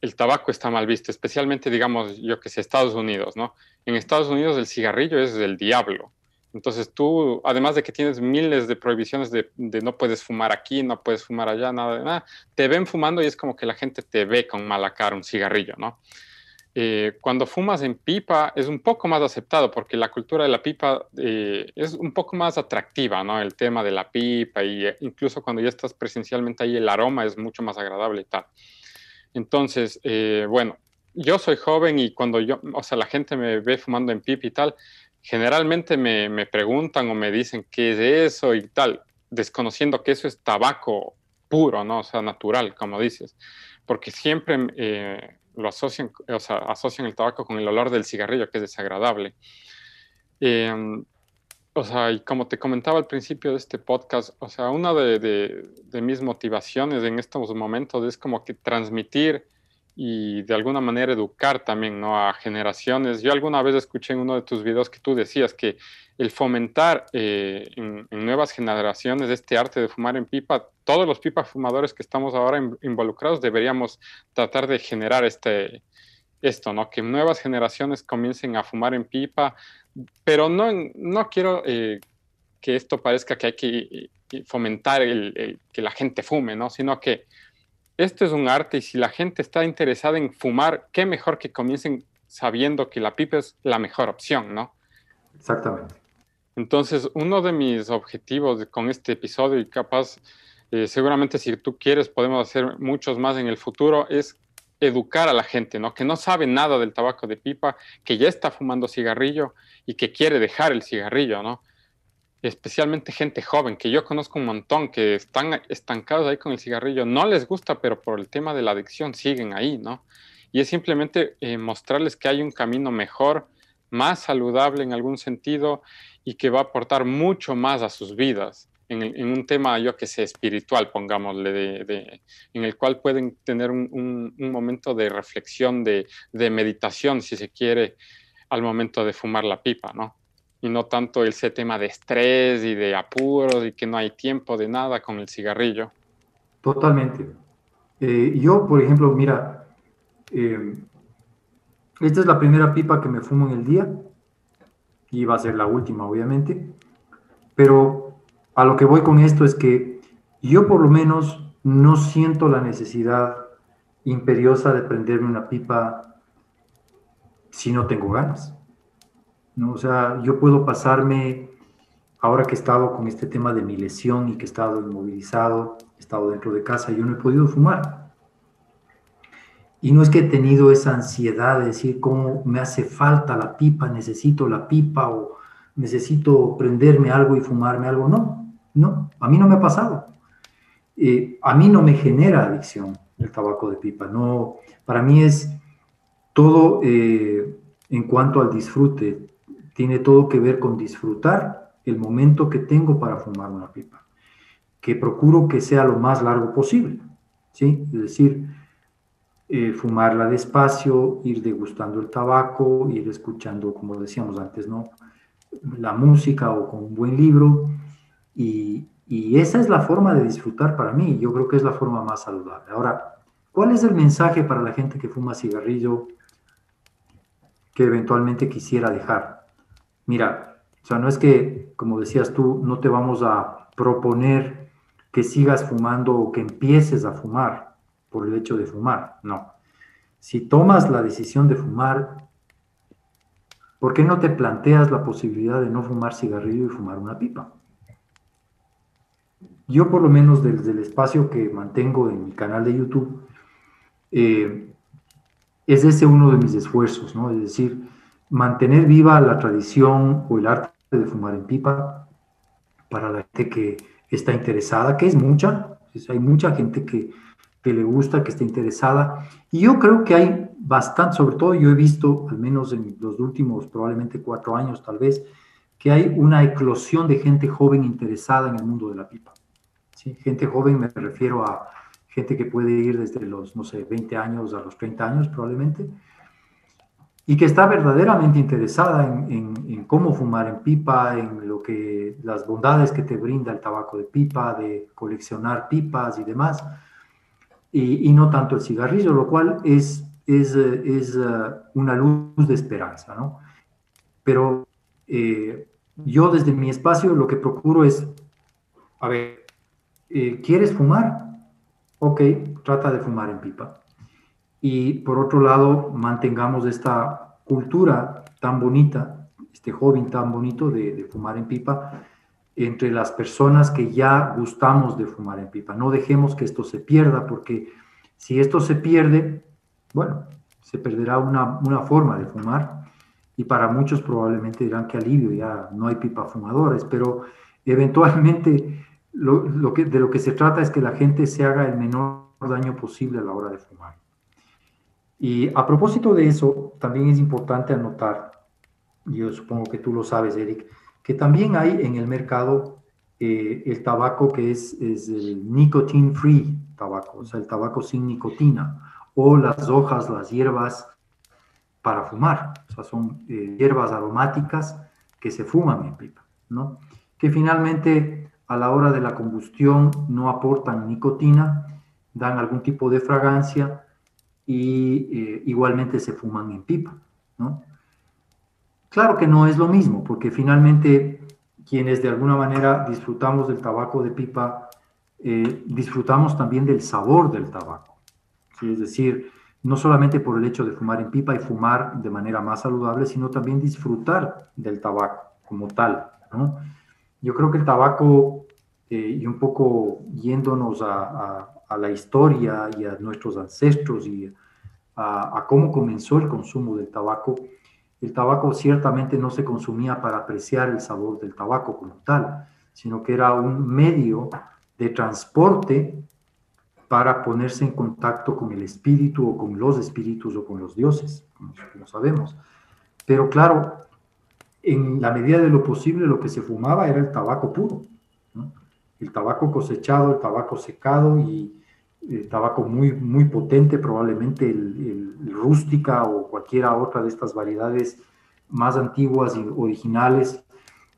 el tabaco está mal visto, especialmente, digamos, yo que sé, Estados Unidos, ¿no? En Estados Unidos el cigarrillo es del diablo. Entonces tú, además de que tienes miles de prohibiciones de, no puedes fumar aquí, no puedes fumar allá, nada de nada, te ven fumando y es como que la gente te ve con mala cara un cigarrillo, ¿no? Eh, cuando fumas en pipa es un poco más aceptado porque la cultura de la pipa eh, es un poco más atractiva, ¿no? El tema de la pipa y eh, incluso cuando ya estás presencialmente ahí el aroma es mucho más agradable y tal. Entonces, bueno, yo soy joven y cuando yo, o sea, la gente me ve fumando en pipa y tal, generalmente me, me, preguntan o me dicen qué es eso y tal, desconociendo que eso es tabaco puro, ¿no? O sea, natural, como dices, porque siempre eh, lo asocian, o sea, asocian el tabaco con el olor del cigarrillo, que es desagradable. Em, o sea, y como te comentaba al principio de este podcast, o sea, una de, de, de mis motivaciones en estos momentos es como que transmitir y de alguna manera educar también ¿no? a generaciones. Yo alguna vez escuché en uno de tus videos que tú decías que el fomentar eh, en, nuevas generaciones este arte de fumar en pipa, todos los pipa fumadores que estamos ahora involucrados deberíamos tratar de generar este, esto, ¿no? que nuevas generaciones comiencen a fumar en pipa, pero no, no quiero eh, que esto parezca que hay que eh, fomentar que la gente fume, ¿no? sino que esto es un arte y si la gente está interesada en fumar, qué mejor que comiencen sabiendo que la pipa es la mejor opción, ¿no? Exactamente. Entonces, uno de mis objetivos con este episodio y capaz, eh, seguramente si tú quieres podemos hacer muchos más en el futuro, es educar a la gente, ¿no? Que no sabe nada del tabaco de pipa, que ya está fumando cigarrillo y que quiere dejar el cigarrillo, ¿no? especialmente gente joven, que yo conozco un montón, que están estancados ahí con el cigarrillo, no les gusta, pero por el tema de la adicción siguen ahí, ¿no? Y es simplemente eh, mostrarles que hay un camino mejor, más saludable en algún sentido y que va a aportar mucho más a sus vidas. En, un tema, yo que sé, espiritual, pongámosle, de, en el cual pueden tener un, un momento de reflexión, de, de meditación, si se quiere, al momento de fumar la pipa, ¿no? y no tanto ese tema de estrés y de apuros y que no hay tiempo de nada con el cigarrillo. Totalmente. Eh, yo, por ejemplo, mira, eh, esta es la primera pipa que me fumo en el día y va a ser la última, obviamente, pero a lo que voy con esto es que yo por lo menos no siento la necesidad imperiosa de prenderme una pipa si no tengo ganas. ¿no? O sea, yo puedo pasarme, ahora que he estado con este tema de mi lesión y que he estado inmovilizado, he estado dentro de casa, yo no he podido fumar. Y no es que he tenido esa ansiedad de decir cómo me hace falta la pipa, necesito la pipa o necesito prenderme algo y fumarme algo. No, no, a mí no me ha pasado. Eh, a mí no me genera adicción el tabaco de pipa. No, para mí es todo eh, en cuanto al disfrute tiene todo que ver con disfrutar el momento que tengo para fumar una pipa, que procuro que sea lo más largo posible, ¿sí? Es decir, eh, fumarla despacio, ir degustando el tabaco, ir escuchando, como decíamos antes, ¿no? La música o con un buen libro. Y, y esa es la forma de disfrutar para mí. Yo creo que es la forma más saludable. Ahora, ¿cuál es el mensaje para la gente que fuma cigarrillo que eventualmente quisiera dejar? mira, o sea, no es que, como decías tú, no te vamos a proponer que sigas fumando o que empieces a fumar por el hecho de fumar, no. Si tomas la decisión de fumar, ¿por qué no te planteas la posibilidad de no fumar cigarrillo y fumar una pipa? Yo por lo menos desde el espacio que mantengo en mi canal de YouTube, eh, es ese uno de mis esfuerzos, ¿no? Es decir, mantener viva la tradición o el arte de fumar en pipa para la gente que está interesada, que es mucha, hay mucha gente que, le gusta, que está interesada. Y yo creo que hay bastante, sobre todo yo he visto, al menos en los últimos probablemente cuatro años tal vez, que hay una eclosión de gente joven interesada en el mundo de la pipa. Gente joven me refiero a gente que puede ir desde los, no sé, 20 años a los 30 años probablemente, y que está verdaderamente interesada en, cómo fumar en pipa, en lo que las bondades que te brinda el tabaco de pipa, de coleccionar pipas y demás, y, no tanto el cigarrillo, lo cual es, es, es uh, una luz de esperanza, ¿no? Pero eh, yo desde mi espacio lo que procuro es, a ver, eh, ¿quieres fumar? Ok, trata de fumar en pipa. Y por otro lado, mantengamos esta cultura tan bonita, este hobby tan bonito de, fumar en pipa entre las personas que ya gustamos de fumar en pipa. No dejemos que esto se pierda, porque si esto se pierde, bueno, se perderá una, una forma de fumar y para muchos probablemente dirán que alivio, ya no hay pipa fumadores, pero eventualmente [laughs] lo, que, de lo que se trata es que la gente se haga el menor daño posible a la hora de fumar. Y a propósito de eso, también es importante anotar, yo supongo que tú lo sabes, Eric, que también hay en el mercado eh, el tabaco que es, el nicotine free tabaco, o sea, el tabaco sin nicotina, o las hojas, las hierbas para fumar. O sea, son eh, hierbas aromáticas que se fuman en pipa, ¿no? Que finalmente a la hora de la combustión no aportan nicotina, dan algún tipo de fragancia y eh, igualmente se fuman en pipa, ¿no? Claro que no es lo mismo, porque finalmente quienes de alguna manera disfrutamos del tabaco de pipa, eh, disfrutamos también del sabor del tabaco. Es decir, no solamente por el hecho de fumar en pipa y fumar de manera más saludable, sino también disfrutar del tabaco como tal. Yo creo que el tabaco, eh, y un poco yéndonos a, la historia y a nuestros ancestros y a, cómo comenzó el consumo del tabaco, el tabaco ciertamente no se consumía para apreciar el sabor del tabaco como tal, sino que era un medio de transporte para ponerse en contacto con el espíritu o con los espíritus o con los dioses, como, sabemos. Pero claro, en la medida de lo posible lo que se fumaba era el tabaco puro, el tabaco cosechado, el tabaco secado y el tabaco muy, muy potente, probablemente el, rústica o cualquiera otra de estas variedades más antiguas y originales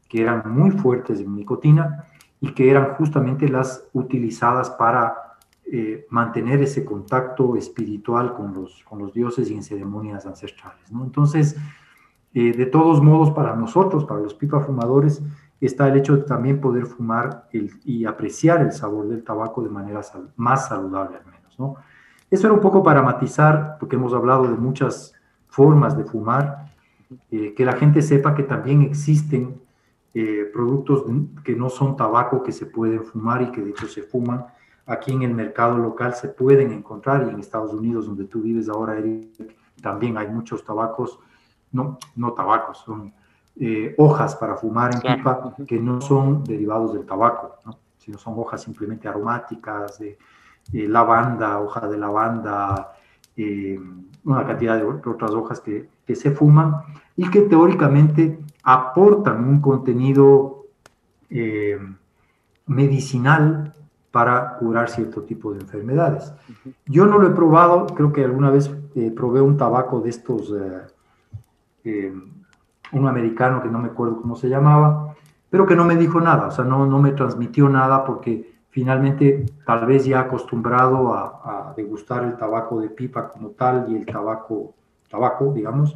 que eran muy fuertes en nicotina y que eran justamente las utilizadas para eh, mantener ese contacto espiritual con los, con los dioses y en ceremonias ancestrales. Entonces, eh, de todos modos, para nosotros, para los pipa fumadores, está el hecho de también poder fumar y apreciar el sabor del tabaco de manera más saludable al menos. ¿no? Eso era un poco para matizar, porque hemos hablado de muchas formas de fumar, eh, que la gente sepa que también existen productos que no son tabaco que se pueden fumar y que de hecho se fuman aquí en el mercado local se pueden encontrar y en Estados Unidos, donde tú vives ahora, Eric, también hay muchos tabacos, no, no tabacos, son eh, hojas para fumar en pipa que no son derivados del tabaco, sino son hojas simplemente aromáticas, de, lavanda, hoja de lavanda, eh, una cantidad de otras hojas que, que se fuman y que teóricamente aportan un contenido eh, medicinal para curar cierto tipo de enfermedades. Yo no lo he probado, creo que alguna vez eh, probé un tabaco de estos, eh, eh, un americano que no me acuerdo cómo se llamaba, pero que no me dijo nada, o sea, no, no me transmitió nada porque finalmente tal vez ya acostumbrado a, a degustar el tabaco de pipa como tal y el tabaco, tabaco, digamos,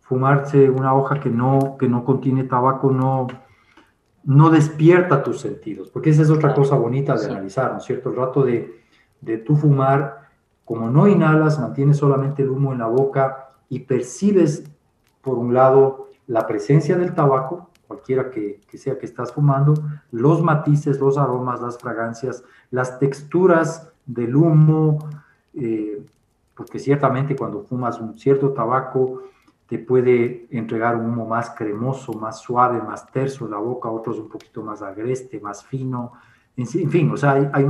fumarse una hoja que no, que no contiene tabaco no no despierta tus sentidos, porque esa es otra cosa bonita de analizar, ¿no es cierto? El rato de, de tú fumar, como no inhalas, mantienes solamente el humo en la boca y percibes, por un lado, la presencia del tabaco, cualquiera que, sea que estás fumando, los matices, los aromas, las fragancias, las texturas del humo, eh, porque ciertamente cuando fumas un cierto tabaco, te puede entregar un humo más cremoso, más suave, más terso en la boca, otros un poquito más agreste, más fino. En, fin, o sea, hay,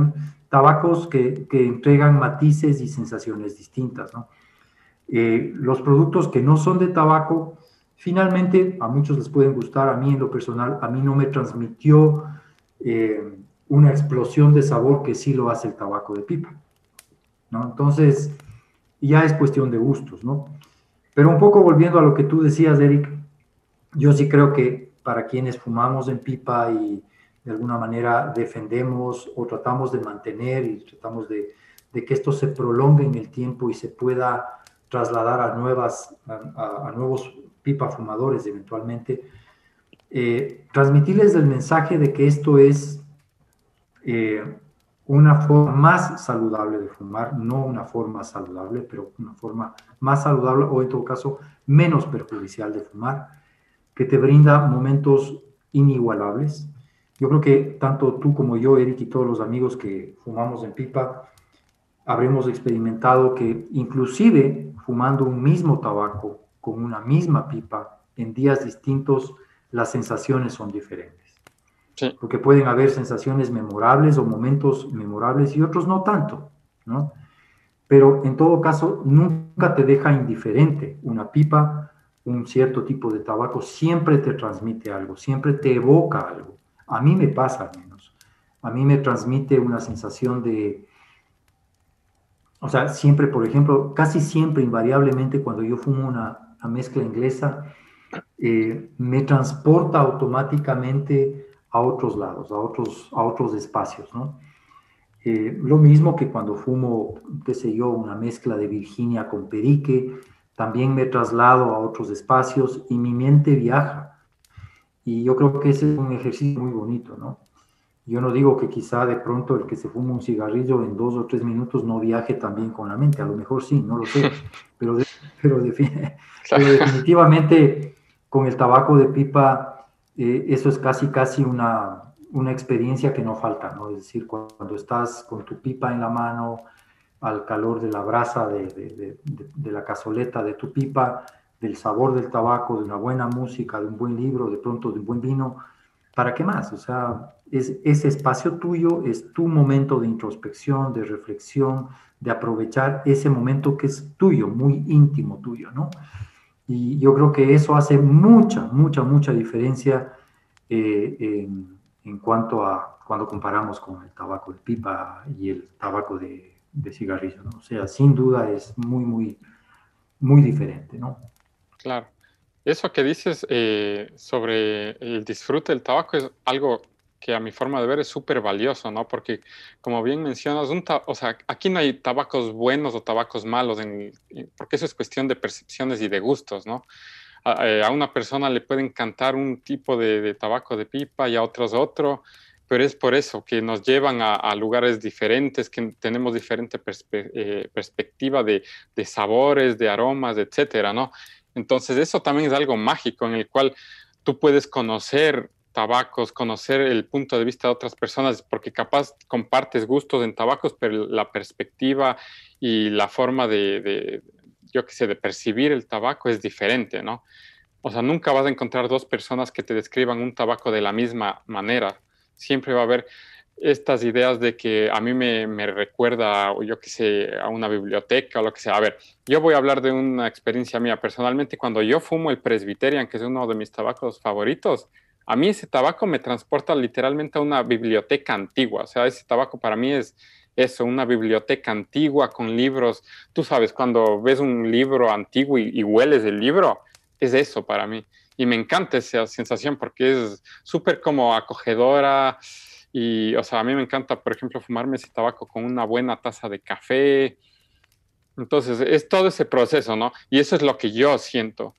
tabacos que, entregan matices y sensaciones distintas. Eh, los productos que no son de tabaco, finalmente a muchos les pueden gustar, a mí en lo personal, a mí no me transmitió eh, una explosión de sabor que sí lo hace el tabaco de pipa. ¿no? Entonces, ya es cuestión de gustos, ¿no? Pero un poco volviendo a lo que tú decías, Eric, yo sí creo que para quienes fumamos en pipa y de alguna manera defendemos o tratamos de mantener y tratamos de, que esto se prolongue en el tiempo y se pueda trasladar a, nuevas, a, nuevos pipa fumadores eventualmente, eh, transmitirles el mensaje de que esto es eh, una forma más saludable de fumar, no una forma saludable, pero una forma más saludable o en todo caso menos perjudicial de fumar, que te brinda momentos inigualables. Yo creo que tanto tú como yo, Eric, y todos los amigos que fumamos en pipa, habremos experimentado que inclusive fumando un mismo tabaco con una misma pipa en días distintos, las sensaciones son diferentes. Porque pueden haber sensaciones memorables o momentos memorables y otros no tanto, ¿no? Pero en todo caso, nunca te deja indiferente. Una pipa, un cierto tipo de tabaco, siempre te transmite algo, siempre te evoca algo. A mí me pasa al menos. A mí me transmite una sensación de, o sea, siempre, por ejemplo, casi siempre, invariablemente, cuando yo fumo una, una mezcla inglesa, eh, me transporta automáticamente a otros lados, a otros, a otros espacios, ¿no? Eh, lo mismo que cuando fumo, qué sé yo, una mezcla de Virginia con Perique, también me traslado a otros espacios y mi mente viaja. Y yo creo que ese es un ejercicio muy bonito, ¿no? Yo no digo que quizá de pronto el que se fuma un cigarrillo en dos o tres minutos no viaje también con la mente, a lo mejor sí, no lo sé, [laughs] pero, pero, pero definitivamente con el tabaco de pipa eh, eso es casi, casi una, una experiencia que no falta, ¿no? Es decir, cuando estás con tu pipa en la mano, al calor de la brasa, de, de, de, la cazoleta de tu pipa, del sabor del tabaco, de una buena música, de un buen libro, de pronto de un buen vino, ¿para qué más? O sea, es, ese espacio tuyo es tu momento de introspección, de reflexión, de aprovechar ese momento que es tuyo, muy íntimo tuyo, ¿no? Y yo creo que eso hace mucha, mucha, mucha diferencia eh, en, cuanto a cuando comparamos con el tabaco de pipa y el tabaco de, cigarrillo, ¿no? O sea, sin duda es muy, muy, muy diferente, ¿no? Claro. Eso que dices eh, sobre el disfrute del tabaco es algo que a mi forma de ver es súper valioso, ¿no? Porque, como bien mencionas, un o sea, aquí no hay tabacos buenos o tabacos malos, en, porque eso es cuestión de percepciones y de gustos, ¿no? A, eh, una persona le puede encantar un tipo de, tabaco de pipa y a otros otro, pero es por eso que nos llevan a, lugares diferentes, que tenemos diferente eh, perspectiva de, de, sabores, de aromas, etcétera, ¿no? Entonces, eso también es algo mágico en el cual tú puedes conocer tabacos, conocer el punto de vista de otras personas, porque capaz compartes gustos en tabacos, pero la perspectiva y la forma de, yo qué sé, de percibir el tabaco es diferente, ¿no? O sea, nunca vas a encontrar dos personas que te describan un tabaco de la misma manera. Siempre va a haber estas ideas de que a mí me, me recuerda, yo qué sé, a una biblioteca o lo que sea. A ver, yo voy a hablar de una experiencia mía. Personalmente, cuando yo fumo el Presbyterian, que es uno de mis tabacos favoritos, a mí ese tabaco me transporta literalmente a una biblioteca antigua. O sea, ese tabaco para mí es eso, una biblioteca antigua con libros. Tú sabes, cuando ves un libro antiguo y, hueles el libro, es eso para mí. Y me encanta esa sensación porque es súper como acogedora. Y, o sea, a mí me encanta, por ejemplo, fumarme ese tabaco con una buena taza de café. Entonces, es todo ese proceso, ¿no? Y eso es lo que yo siento.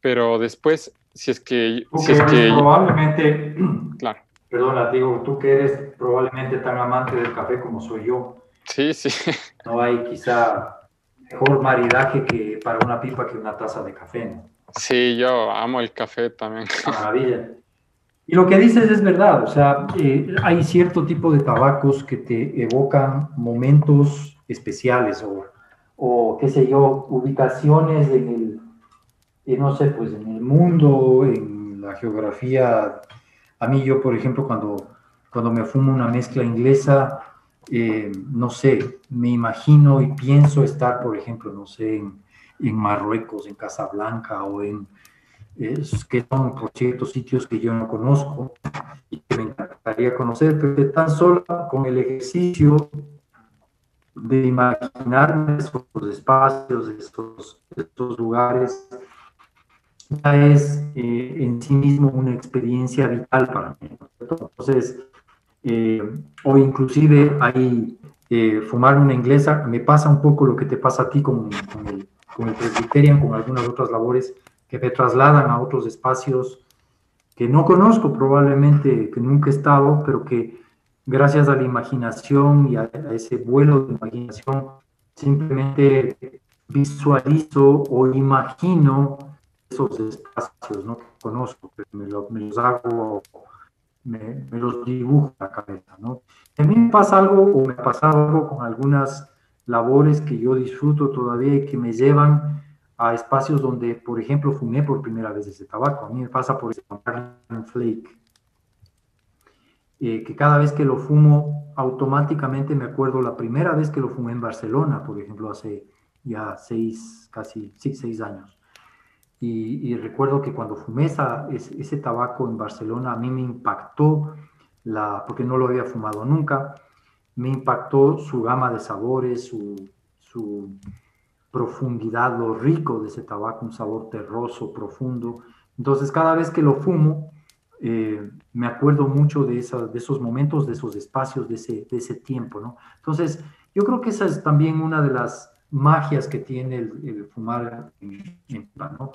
Pero después si es que... si es que probablemente, [clears throat] [clears throat] claro. perdona, digo, tú que eres probablemente tan amante del café como soy yo. Sí, sí. [laughs] No hay quizá mejor maridaje que para una pipa que una taza de café, ¿no? Sí, yo amo el café también. [laughs] Maravilla. Y lo que dices es verdad, o sea, eh, hay cierto tipo de tabacos que te evocan momentos especiales o, o qué sé yo, ubicaciones en el, y no sé, pues en el mundo, en la geografía, a mí yo, por ejemplo, cuando, cuando me fumo una mezcla inglesa, eh, no sé, me imagino y pienso estar, por ejemplo, no sé, en, Marruecos, en Casablanca o en, que son, por cierto, sitios que yo no conozco y que me encantaría conocer, pero tan solo con el ejercicio de imaginar esos espacios, esos, estos lugares, ya es eh, en sí mismo una experiencia vital para mí. Entonces, eh, o inclusive hay eh, fumar una inglesa, me pasa un poco lo que te pasa a ti con, con el, con el Presbyterian, con algunas otras labores que me trasladan a otros espacios que no conozco probablemente, que nunca he estado, pero que gracias a la imaginación y a, ese vuelo de imaginación, simplemente visualizo o imagino esos espacios ¿no? que conozco, me, me los hago, me, los dibujo en la cabeza. ¿no? A me pasa algo, o me ha pasado algo con algunas labores que yo disfruto todavía y que me llevan a espacios donde, por ejemplo, fumé por primera vez ese tabaco. A mí me pasa por ese flake eh, que cada vez que lo fumo, automáticamente me acuerdo la primera vez que lo fumé en Barcelona, por ejemplo, hace ya seis, casi sí, seis años. Y, recuerdo que cuando fumé esa, ese, tabaco en Barcelona, a mí me impactó, la, porque no lo había fumado nunca, me impactó su gama de sabores, su, su profundidad, lo rico de ese tabaco, un sabor terroso, profundo. Entonces, cada vez que lo fumo, eh, me acuerdo mucho de, de esos momentos, de esos espacios, de ese, de ese tiempo, ¿no? Entonces, yo creo que esa es también una de las magias que tiene el, fumar en, ¿no?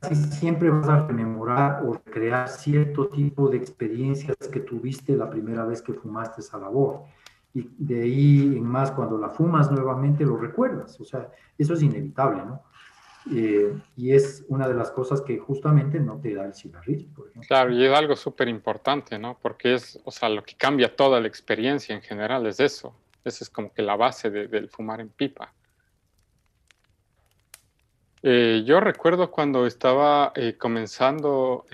casi siempre vas a rememorar o recrear cierto tipo de experiencias que tuviste la primera vez que fumaste esa labor. Y de ahí en más, cuando la fumas nuevamente, lo recuerdas. O sea, eso es inevitable, ¿no? Eh, y es una de las cosas que justamente no te da el cigarrillo. Claro, y es algo súper importante, ¿no? Porque es, o sea, lo que cambia toda la experiencia en general es eso. Esa es como que la base del fumar en pipa. Eh, yo recuerdo cuando estaba eh, comenzando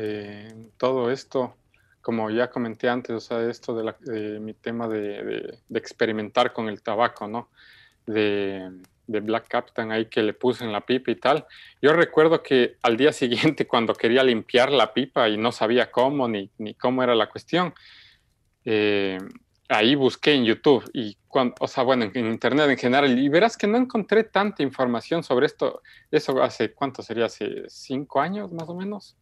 todo esto, como ya comenté antes, o sea, esto de, mi tema de, de, experimentar con el tabaco, ¿no? De, de Black Captain ahí que le puse en la pipa y tal. Yo recuerdo que al día [laughs] siguiente cuando quería limpiar la pipa y no sabía cómo ni, ni cómo era la cuestión, eh, ahí busqué en YouTube y o sea, bueno, en, internet en general y verás que no encontré tanta información sobre esto. Eso hace, ¿cuánto sería? Hace cinco años más o menos.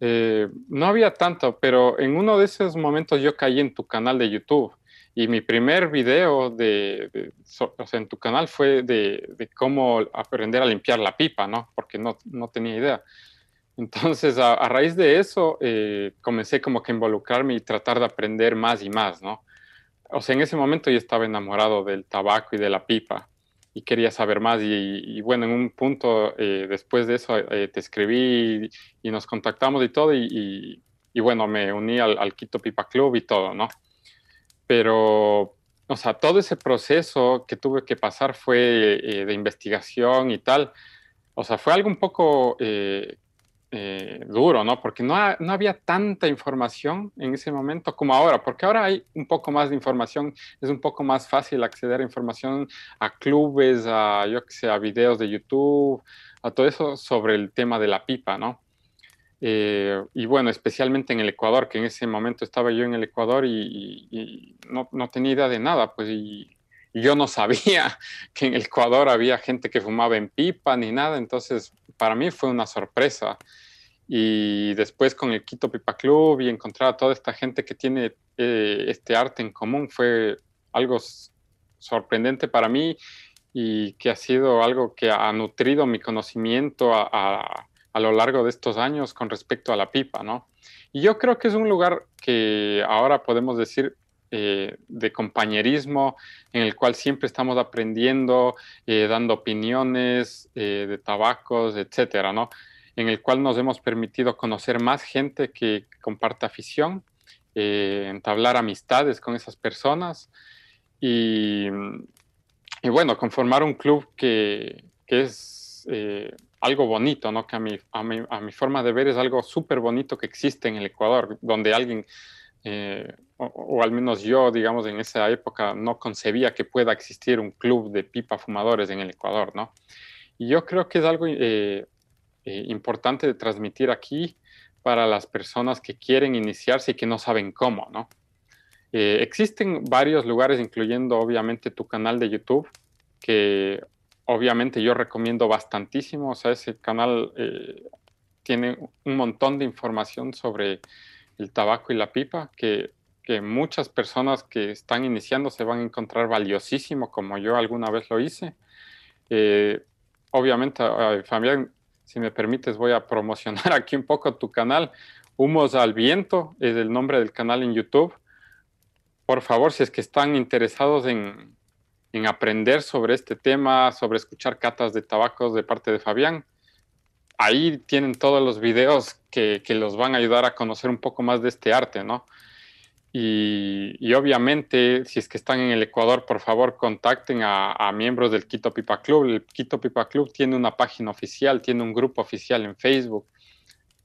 Eh, no había tanto, pero en uno de esos momentos yo caí en tu canal de YouTube y mi primer video de, o sea, en tu canal fue de, de, cómo aprender a limpiar la pipa, ¿no? Porque no, no tenía idea. Entonces, a, raíz de eso, eh, comencé como que involucrarme y tratar de aprender más y más, ¿no? O sea, en ese momento yo estaba enamorado del tabaco y de la pipa y quería saber más. Y, bueno, en un punto eh, después de eso eh, te escribí y, nos contactamos y todo. Y, y bueno, me uní al, al, Quito Pipa Club y todo, ¿no? pero, o sea, todo ese proceso que tuve que pasar fue eh, de investigación y tal. O sea, fue algo un poco eh, duro, ¿no? Porque no, no, había tanta información en ese momento como ahora, porque ahora hay un poco más de información, es un poco más fácil acceder a información, a clubes, a, yo qué sé, a videos de YouTube, a todo eso sobre el tema de la pipa, ¿no? Eh, y bueno, especialmente en el Ecuador, que en ese momento estaba yo en el Ecuador y, no, no, tenía idea de nada, pues y, yo no sabía [laughs] que en el Ecuador había gente que fumaba en pipa ni nada, entonces para mí fue una sorpresa. Y después con el Quito Pipa Club y encontrar a toda esta gente que tiene eh, este arte en común fue algo sorprendente para mí y que ha sido algo que ha nutrido mi conocimiento a a lo largo de estos años con respecto a la pipa, ¿no? Y yo creo que es un lugar que ahora podemos decir eh, de compañerismo, en el cual siempre estamos aprendiendo, eh, dando opiniones eh, de tabacos, etcétera, ¿no? En el cual nos hemos permitido conocer más gente que comparta afición, entablar amistades con esas personas y, y bueno, conformar un club que, que es algo bonito, ¿no? Que a mi, a mi, a mi forma de ver es algo súper bonito que existe en el Ecuador, donde alguien, eh, o, al menos yo, digamos, en esa época no concebía que pueda existir un club de pipa fumadores en el Ecuador, ¿no? Y yo creo que es algo eh, eh, importante de transmitir aquí para las personas que quieren iniciarse y que no saben cómo, ¿no? Eh, existen varios lugares, incluyendo obviamente tu canal de YouTube, que obviamente yo recomiendo bastantísimo. O sea, ese canal eh, tiene un montón de información sobre el tabaco y la pipa que, que, muchas personas que están iniciando se van a encontrar valiosísimo, como yo alguna vez lo hice. Eh, obviamente, Fabián, si me permites, voy a promocionar [laughs] aquí un poco tu canal. Humos al Viento es el nombre del canal en YouTube. Por favor, si es que están interesados en, en aprender sobre este tema, sobre escuchar catas de tabacos de parte de Fabián, ahí tienen todos los videos que, que, los van a ayudar a conocer un poco más de este arte, ¿no? Y, obviamente, si es que están en el Ecuador, por favor, contacten a, a, miembros del Quito Pipa Club. El Quito Pipa Club tiene una página oficial, tiene un grupo oficial en Facebook.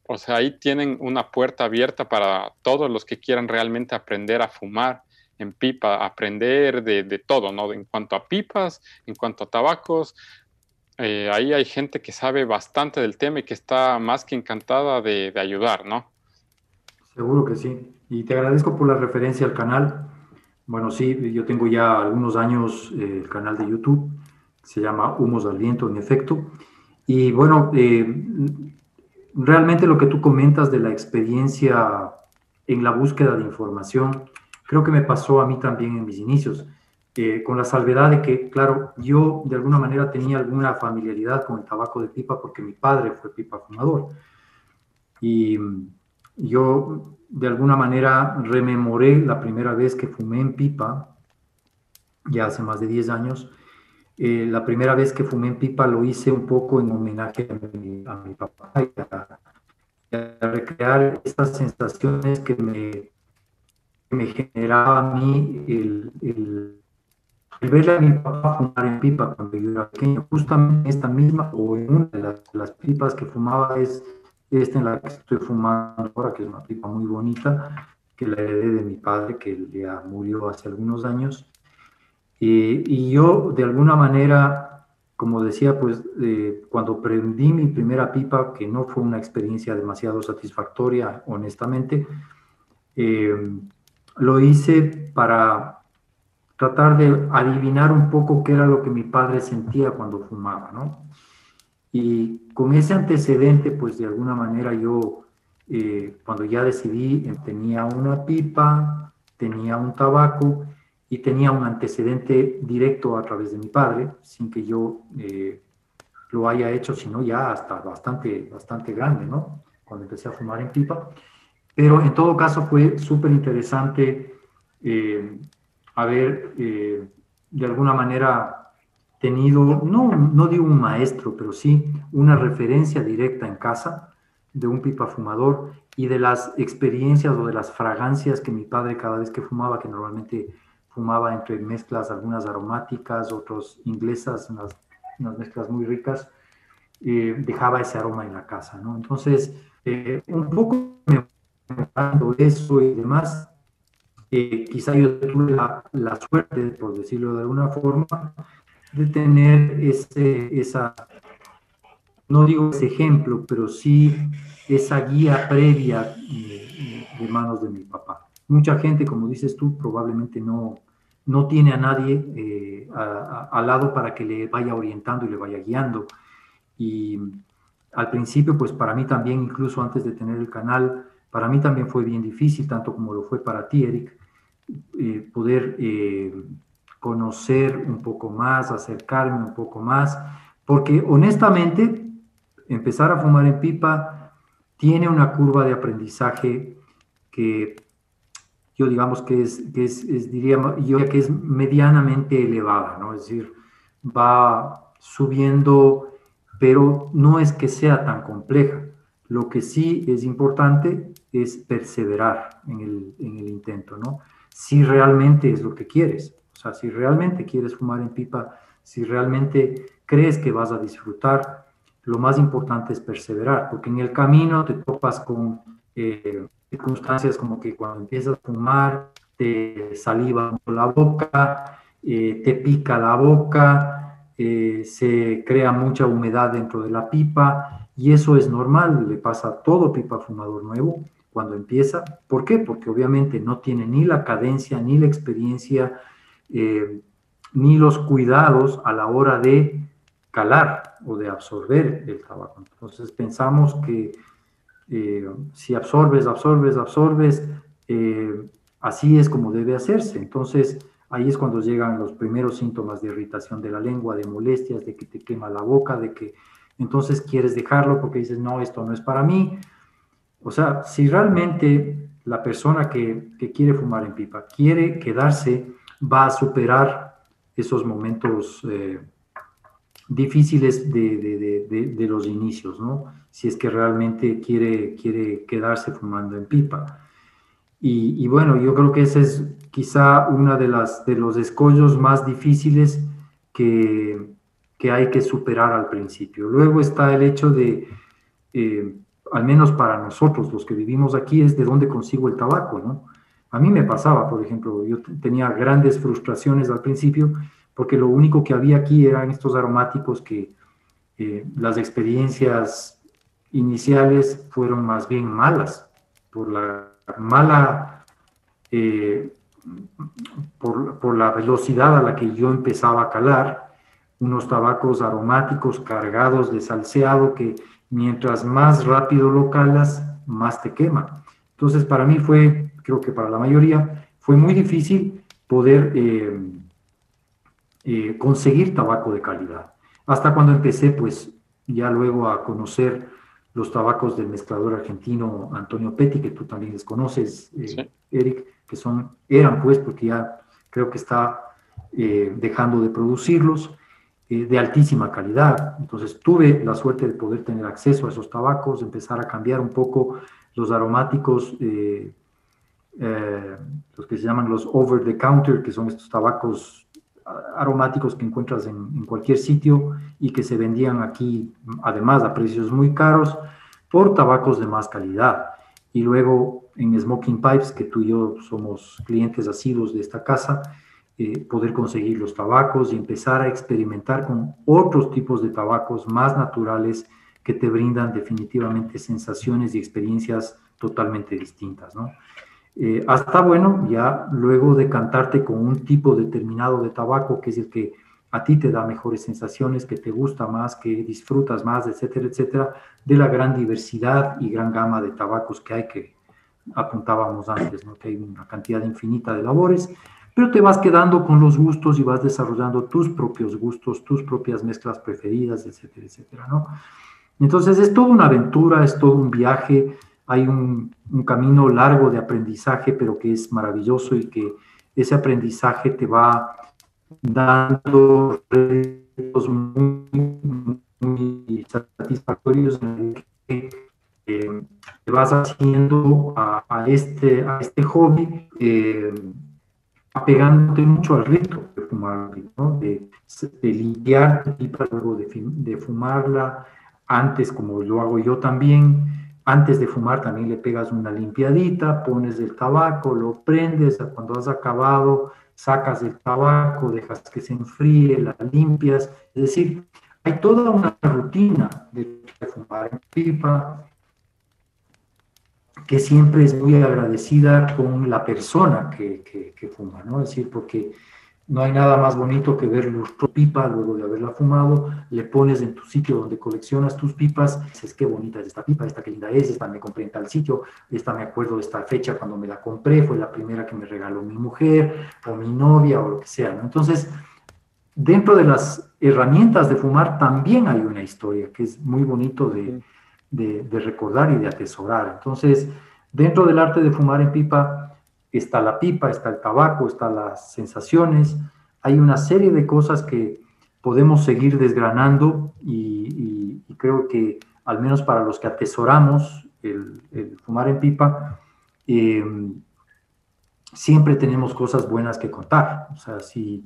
O sea, ahí tienen una puerta abierta para todos los que quieran realmente aprender a fumar en pipa, aprender de, de todo, ¿no? En cuanto a pipas, en cuanto a tabacos, eh, ahí hay gente que sabe bastante del tema y que está más que encantada de, de, ayudar, ¿no? Seguro que sí. Y te agradezco por la referencia al canal. Bueno, sí, yo tengo ya algunos años eh, el canal de YouTube, se llama Humos al Viento, en efecto. Y bueno, eh, realmente lo que tú comentas de la experiencia en la búsqueda de información, creo que me pasó a mí también en mis inicios. Eh, con la salvedad de que, claro, yo de alguna manera tenía alguna familiaridad con el tabaco de pipa porque mi padre fue pipa fumador. Y yo de alguna manera rememoré la primera vez que fumé en pipa, ya hace más de 10 años. Eh, la primera vez que fumé en pipa lo hice un poco en homenaje a mi, a mi papá y a, a, recrear estas sensaciones que me, me generaba a mí el, el el verle a mi papá fumar en pipa cuando yo era pequeño, justamente esta misma o en una de las, pipas que fumaba es esta en la que estoy fumando ahora, que es una pipa muy bonita, que la heredé de mi padre, que ya murió hace algunos años. Y yo, de alguna manera, como decía, pues eh, cuando prendí mi primera pipa, que no fue una experiencia demasiado satisfactoria, honestamente, eh, lo hice para tratar de adivinar un poco qué era lo que mi padre sentía cuando fumaba, ¿no? Y con ese antecedente, pues de alguna manera yo, eh, cuando ya decidí, eh, tenía una pipa, tenía un tabaco y tenía un antecedente directo a través de mi padre, sin que yo eh, lo haya hecho, sino ya hasta bastante, bastante grande, ¿no? Cuando empecé a fumar en pipa. Pero en todo caso fue súper interesante eh, haber eh, de alguna manera tenido, no, no digo un maestro, pero sí una referencia directa en casa de un pipa fumador y de las experiencias o de las fragancias que mi padre cada vez que fumaba, que normalmente fumaba entre mezclas, algunas aromáticas, otras inglesas, unas, unas, mezclas muy ricas, eh, dejaba ese aroma en la casa, ¿no? Entonces, eh, un poco me eso y demás, eh, quizá yo tuve la, suerte, por decirlo de alguna forma, de tener ese, esa, no digo ese ejemplo, pero sí esa guía previa de, de manos de mi papá. Mucha gente, como dices tú, probablemente no, no tiene a nadie eh, al lado para que le vaya orientando y le vaya guiando. Y al principio, pues para mí también, incluso antes de tener el canal, para mí también fue bien difícil, tanto como lo fue para ti, Eric, eh, poder eh, conocer un poco más, acercarme un poco más, porque honestamente empezar a fumar en pipa tiene una curva de aprendizaje que yo digamos que es, que es, es diría que es medianamente elevada, ¿no? Es decir, va subiendo, pero no es que sea tan compleja. Lo que sí es importante es perseverar en el, en el intento, ¿no? Si realmente es lo que quieres. O sea, si realmente quieres fumar en pipa, si realmente crees que vas a disfrutar, lo más importante es perseverar, porque en el camino te topas con eh, circunstancias como que cuando empiezas a fumar, te saliva la boca, eh, te pica la boca, eh, se crea mucha humedad dentro de la pipa, y eso es normal, le pasa a todo pipa fumador nuevo, cuando empieza. ¿Por qué? Porque obviamente no tiene ni la cadencia, ni la experiencia, eh, ni los cuidados a la hora de calar o de absorber el tabaco. Entonces pensamos que eh, si absorbes, absorbes, absorbes, eh, así es como debe hacerse. Entonces ahí es cuando llegan los primeros síntomas de irritación de la lengua, de molestias, de que te quema la boca, de que entonces quieres dejarlo porque dices, no, esto no es para mí. O sea, si realmente la persona que, quiere fumar en pipa quiere quedarse, va a superar esos momentos eh, difíciles de, los inicios, ¿no? Si es que realmente quiere, quiere quedarse fumando en pipa. Y, bueno, yo creo que ese es quizá uno de, de los escollos más difíciles que, que hay que superar al principio. Luego está el hecho de, eh, al menos para nosotros, los que vivimos aquí, es de dónde consigo el tabaco, ¿no? A mí me pasaba, por ejemplo, yo tenía grandes frustraciones al principio porque lo único que había aquí eran estos aromáticos que eh, las experiencias iniciales fueron más bien malas por la mala, eh, por, la velocidad a la que yo empezaba a calar, unos tabacos aromáticos cargados de salseado que mientras más rápido lo calas, más te quema. Entonces, para mí fue, creo que para la mayoría, fue muy difícil poder eh, eh, conseguir tabaco de calidad. Hasta cuando empecé, pues, ya luego a conocer los tabacos del mezclador argentino Antonio Petti, que tú también les conoces, eh, Eric, que son, eran pues, porque ya creo que está dejando de producirlos, eh, de altísima calidad. Entonces tuve la suerte de poder tener acceso a esos tabacos, empezar a cambiar un poco los aromáticos, los que se llaman los over the counter, que son estos tabacos aromáticos que encuentras en, cualquier sitio y que se vendían aquí, además a precios muy caros, por tabacos de más calidad. Y luego en Smoking Pipes, que tú y yo somos clientes asiduos de esta casa, eh, poder conseguir los tabacos y empezar a experimentar con otros tipos de tabacos más naturales que te brindan definitivamente sensaciones y experiencias totalmente distintas, ¿no? Eh, hasta bueno, ya luego de cantarte con un tipo determinado de tabaco, que es el que a ti te da mejores sensaciones, que te gusta más, que disfrutas más, etcétera, etcétera, de la gran diversidad y gran gama de tabacos que hay, que apuntábamos antes, ¿no? que hay una cantidad infinita de labores, pero te vas quedando con los gustos y vas desarrollando tus propios gustos, tus propias mezclas preferidas, etcétera, etcétera, ¿no? Entonces es toda una aventura, es todo un viaje, hay un, camino largo de aprendizaje, pero que es maravilloso y que ese aprendizaje te va dando retos muy, satisfactorios en que eh, te vas haciendo a, este, a este hobby, eh, apegándote mucho al rito de fumar, de, limpiar tu pipa luego de, de fumarla, antes como lo hago yo también, antes de fumar también le pegas una limpiadita, pones el tabaco, lo prendes, cuando has acabado sacas el tabaco, dejas que se enfríe, la limpias. Es decir, hay toda una rutina de fumar en pipa que siempre es muy agradecida con la persona que, que, fuma, ¿no? Es decir, porque no hay nada más bonito que ver tu pipa luego de haberla fumado, le pones en tu sitio donde coleccionas tus pipas, dices qué bonita es esta pipa, esta qué linda es, esta me compré en tal sitio, esta me acuerdo de esta fecha cuando me la compré, fue la primera que me regaló mi mujer o mi novia o lo que sea. Entonces, dentro de las herramientas de fumar también hay una historia que es muy bonito de, de recordar y de atesorar. Entonces, dentro del arte de fumar en pipa, está la pipa, está el tabaco, están las sensaciones, hay una serie de cosas que podemos seguir desgranando y, creo que al menos para los que atesoramos el, fumar en pipa, em, siempre tenemos cosas buenas que contar. O sea, si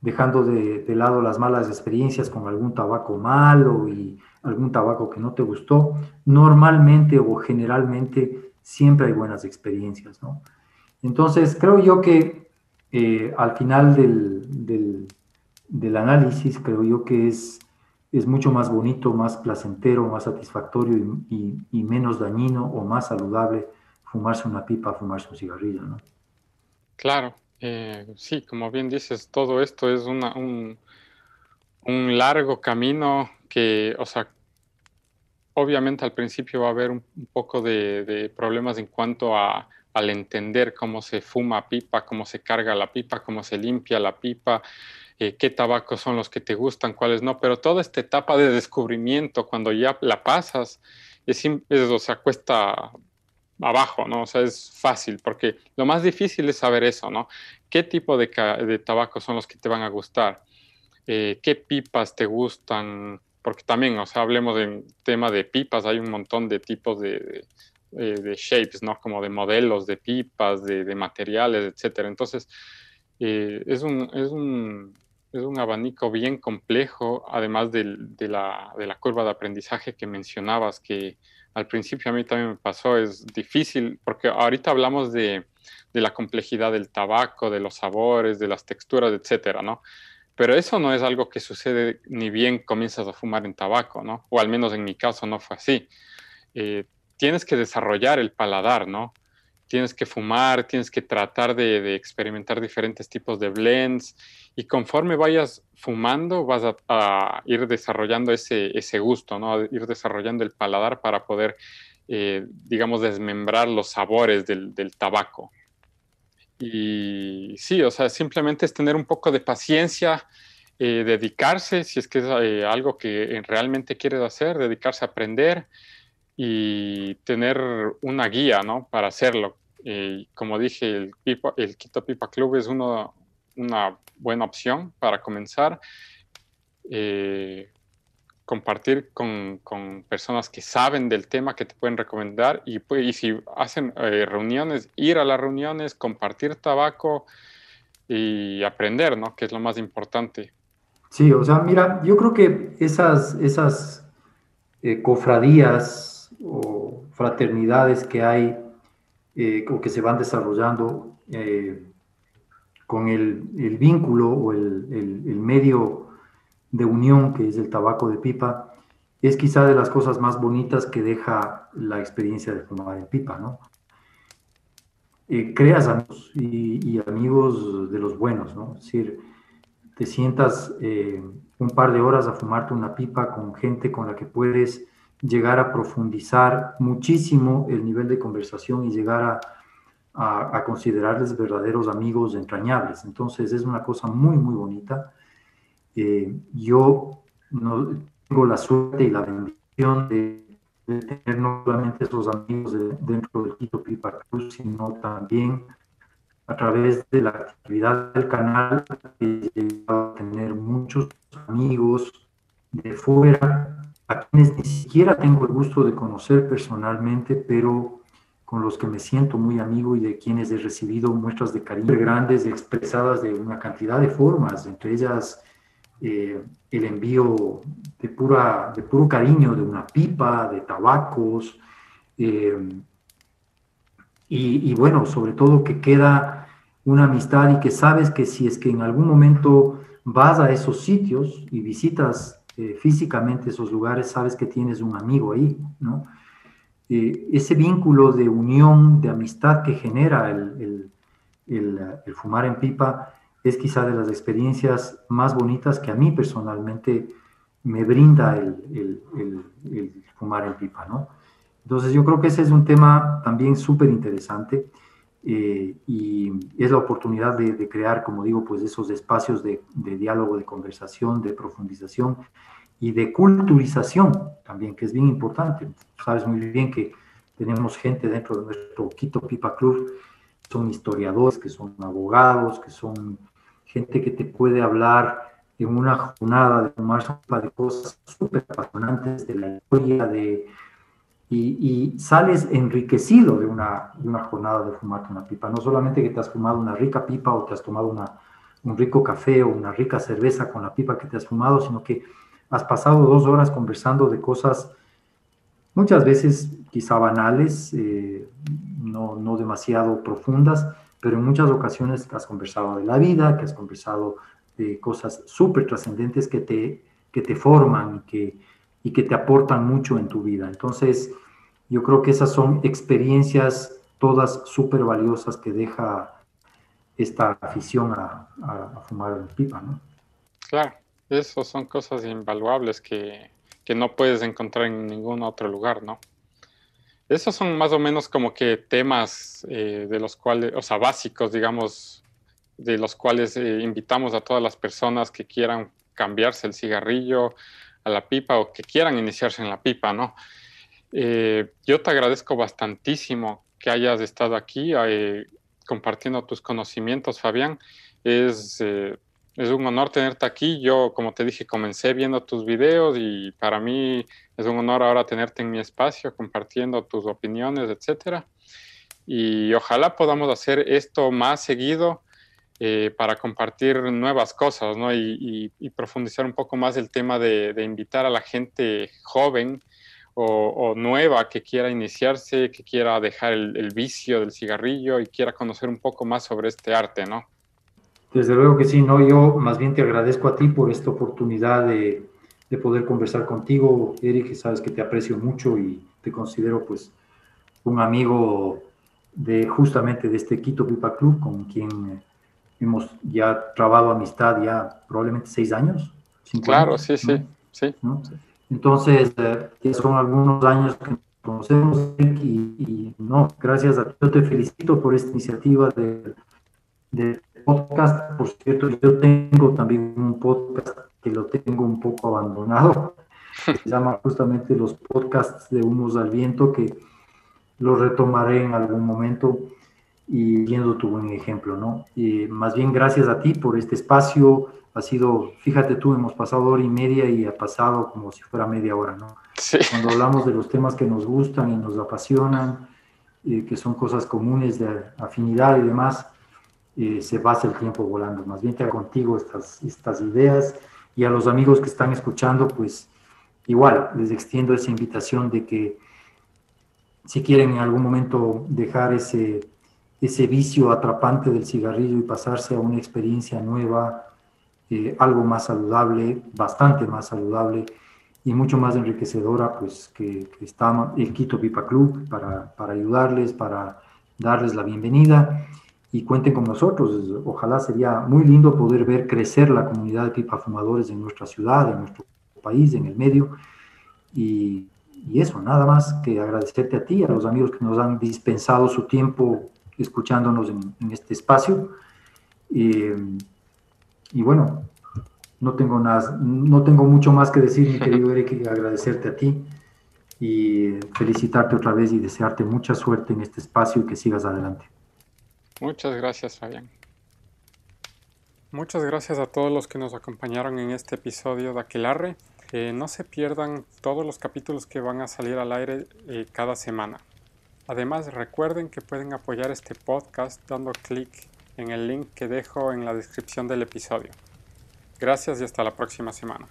dejando de, de, lado las malas experiencias con algún tabaco malo y algún tabaco que no te gustó, normalmente o generalmente siempre hay buenas experiencias, ¿no? Entonces, creo yo que eh, al final del, análisis, creo yo que es, es mucho más bonito, más placentero, más satisfactorio y, menos dañino o más saludable fumarse una pipa fumarse un cigarrillo, ¿no? Claro, eh, sí, como bien dices, todo esto es un, un, largo camino que, o sea, obviamente al principio va a haber un, poco de, problemas en cuanto a, al entender cómo se fuma pipa, cómo se carga la pipa, cómo se limpia la pipa, eh, qué tabacos son los que te gustan, cuáles no, pero toda esta etapa de descubrimiento, cuando ya la pasas, es, o sea, cuesta abajo, ¿no? O sea, es fácil, porque lo más difícil es saber eso, ¿no? ¿Qué tipo de, de tabacos son los que te van a gustar? Eh, ¿Qué pipas te gustan? Porque también, o sea, hablemos del tema de pipas, hay un montón de tipos de, de, shapes, ¿no? Como de modelos de pipas, de, materiales, etcétera. Entonces, eh, es, un, es, un, es, un, abanico bien complejo, además de, la, de la curva de aprendizaje que mencionabas, que al principio a mí también me pasó, es difícil, porque ahorita hablamos de, de la complejidad del tabaco, de los sabores, de las texturas, etcétera, ¿no? Pero eso no es algo que sucede ni bien comienzas a fumar en tabaco, ¿no? O al menos en mi caso no fue así. Eh, tienes que desarrollar el paladar, ¿no? Tienes que fumar, tienes que tratar de, experimentar diferentes tipos de blends y conforme vayas fumando vas a, ir desarrollando ese, ese, gusto, ¿no? ir desarrollando el paladar para poder, eh, digamos, desmembrar los sabores del, del, tabaco. Y sí, o sea, simplemente es tener un poco de paciencia, eh, dedicarse, si es que es eh, algo que realmente quieres hacer, dedicarse a aprender y tener una guía, ¿no? Para hacerlo. como dije, el, el Quito Pipa Club es uno, una buena opción para comenzar. Eh, compartir con, con, personas que saben del tema que te pueden recomendar y, y si hacen eh, reuniones, ir a las reuniones, compartir tabaco y aprender, ¿no? Que es lo más importante. Sí, o sea, mira, yo creo que esas, esas eh, cofradías o fraternidades que hay o que se van desarrollando con el, vínculo o el, medio de unión que es el tabaco de pipa, es quizá de las cosas más bonitas que deja la experiencia de fumar en pipa, ¿no? Eh, creas amigos y, amigos de los buenos, ¿no? Es decir, te sientas eh, un par de horas a fumarte una pipa con gente con la que puedes llegar a profundizar muchísimo el nivel de conversación y llegar a, a, considerarles verdaderos amigos entrañables. Entonces es una cosa muy, muy bonita. Eh, yo no, tengo la suerte y la bendición de, tener no solamente esos amigos dentro del Quito Pipa Cruz, sino también a través de la actividad del canal he llegado a tener muchos amigos de fuera, a quienes ni siquiera tengo el gusto de conocer personalmente, pero con los que me siento muy amigo y de quienes he recibido muestras de cariño grandes expresadas de una cantidad de formas, entre ellas eh, el envío de, pura, de puro cariño de una pipa, de tabacos, eh, y, bueno, sobre todo que queda una amistad y que sabes que si es que en algún momento vas a esos sitios y visitas eh, físicamente esos lugares, sabes que tienes un amigo ahí, ¿no? Ese vínculo de unión, de amistad que genera el, fumar en pipa es quizá de las experiencias más bonitas que a mí personalmente me brinda el, fumar en pipa, ¿no? Entonces yo creo que ese es un tema también súper interesante eh, y es la oportunidad de, crear, como digo, pues esos espacios de, de diálogo, de conversación, de profundización y de culturización también, que es bien importante. Sabes muy bien que tenemos gente dentro de nuestro Quito Pipa Club, son historiadores, que son abogados, que son gente que te puede hablar en una jornada de fumar de cosas súper apasionantes de la historia, de, y, y, sales enriquecido de una, de una jornada de fumarte una pipa. No solamente que te has fumado una rica pipa o te has tomado una, un rico café o una rica cerveza con la pipa que te has fumado, sino que has pasado dos horas conversando de cosas muchas veces quizá banales, eh, no, no, demasiado profundas, pero en muchas ocasiones has conversado de la vida, que has conversado de cosas súper trascendentes que te, que te forman y que, y que te aportan mucho en tu vida. Entonces, yo creo que esas son experiencias todas súper valiosas que deja esta afición a, fumar pipa, ¿no? Claro, eso son cosas invaluables que, no puedes encontrar en ningún otro lugar, ¿no? Esos son más o menos como que temas eh, de los cuales, o sea, básicos, digamos, de los cuales eh, invitamos a todas las personas que quieran cambiarse el cigarrillo a la pipa o que quieran iniciarse en la pipa, ¿no? Eh, yo te agradezco bastantísimo que hayas estado aquí compartiendo tus conocimientos, Fabián. Es, es un honor tenerte aquí. Yo, como te dije, comencé viendo tus videos y para mí es un honor ahora tenerte en mi espacio compartiendo tus opiniones, etcétera. Y ojalá podamos hacer esto más seguido eh, para compartir nuevas cosas ¿no? y, profundizar un poco más el tema de, de invitar a la gente joven o, nueva que quiera iniciarse, que quiera dejar el, vicio del cigarrillo y quiera conocer un poco más sobre este arte, ¿no? Desde luego que sí, no, yo más bien te agradezco a ti por esta oportunidad de, de poder conversar contigo, Eric, sabes que te aprecio mucho y te considero pues un amigo de justamente de este Quito Pipa Club con quien hemos ya trabado amistad ya probablemente seis años. claro, sí, sí, sí. Entonces, eh, son algunos años que nos conocemos y, no, gracias a ti. Yo te felicito por esta iniciativa de, de, podcast. Por cierto, yo tengo también un podcast que lo tengo un poco abandonado. Se [laughs] llama justamente los podcasts de Humos al Viento, que lo retomaré en algún momento y viendo tu buen ejemplo, ¿no? Y más bien gracias a ti por este espacio, ha sido, fíjate tú, hemos pasado hora y media y ha pasado como si fuera media hora, ¿no? Sí. Cuando hablamos de los temas que nos gustan y nos apasionan, eh, que son cosas comunes de afinidad y demás, eh, se pasa el tiempo volando. Más bien te contigo estas, estas ideas y a los amigos que están escuchando, pues igual les extiendo esa invitación de que si quieren en algún momento dejar ese, ese vicio atrapante del cigarrillo y pasarse a una experiencia nueva, eh, algo más saludable, bastante más saludable y mucho más enriquecedora, pues que, está el Quito Pipa Club para, para, ayudarles, para darles la bienvenida y cuenten con nosotros. Ojalá sería muy lindo poder ver crecer la comunidad de pipa fumadores en nuestra ciudad, en nuestro país, en el medio. Y, y eso, nada más que agradecerte a ti, a los amigos que nos han dispensado su tiempo escuchándonos en, este espacio. Eh, y bueno, no tengo, nada, no tengo mucho más que decir, mi querido Eric, agradecerte a ti y felicitarte otra vez y desearte mucha suerte en este espacio y que sigas adelante. Muchas gracias, Fabián. Muchas gracias a todos los que nos acompañaron en este episodio de Aquelarre. Eh, no se pierdan todos los capítulos que van a salir al aire eh, cada semana. Además, recuerden que pueden apoyar este podcast dando clic en el link que dejo en la descripción del episodio. Gracias y hasta la próxima semana.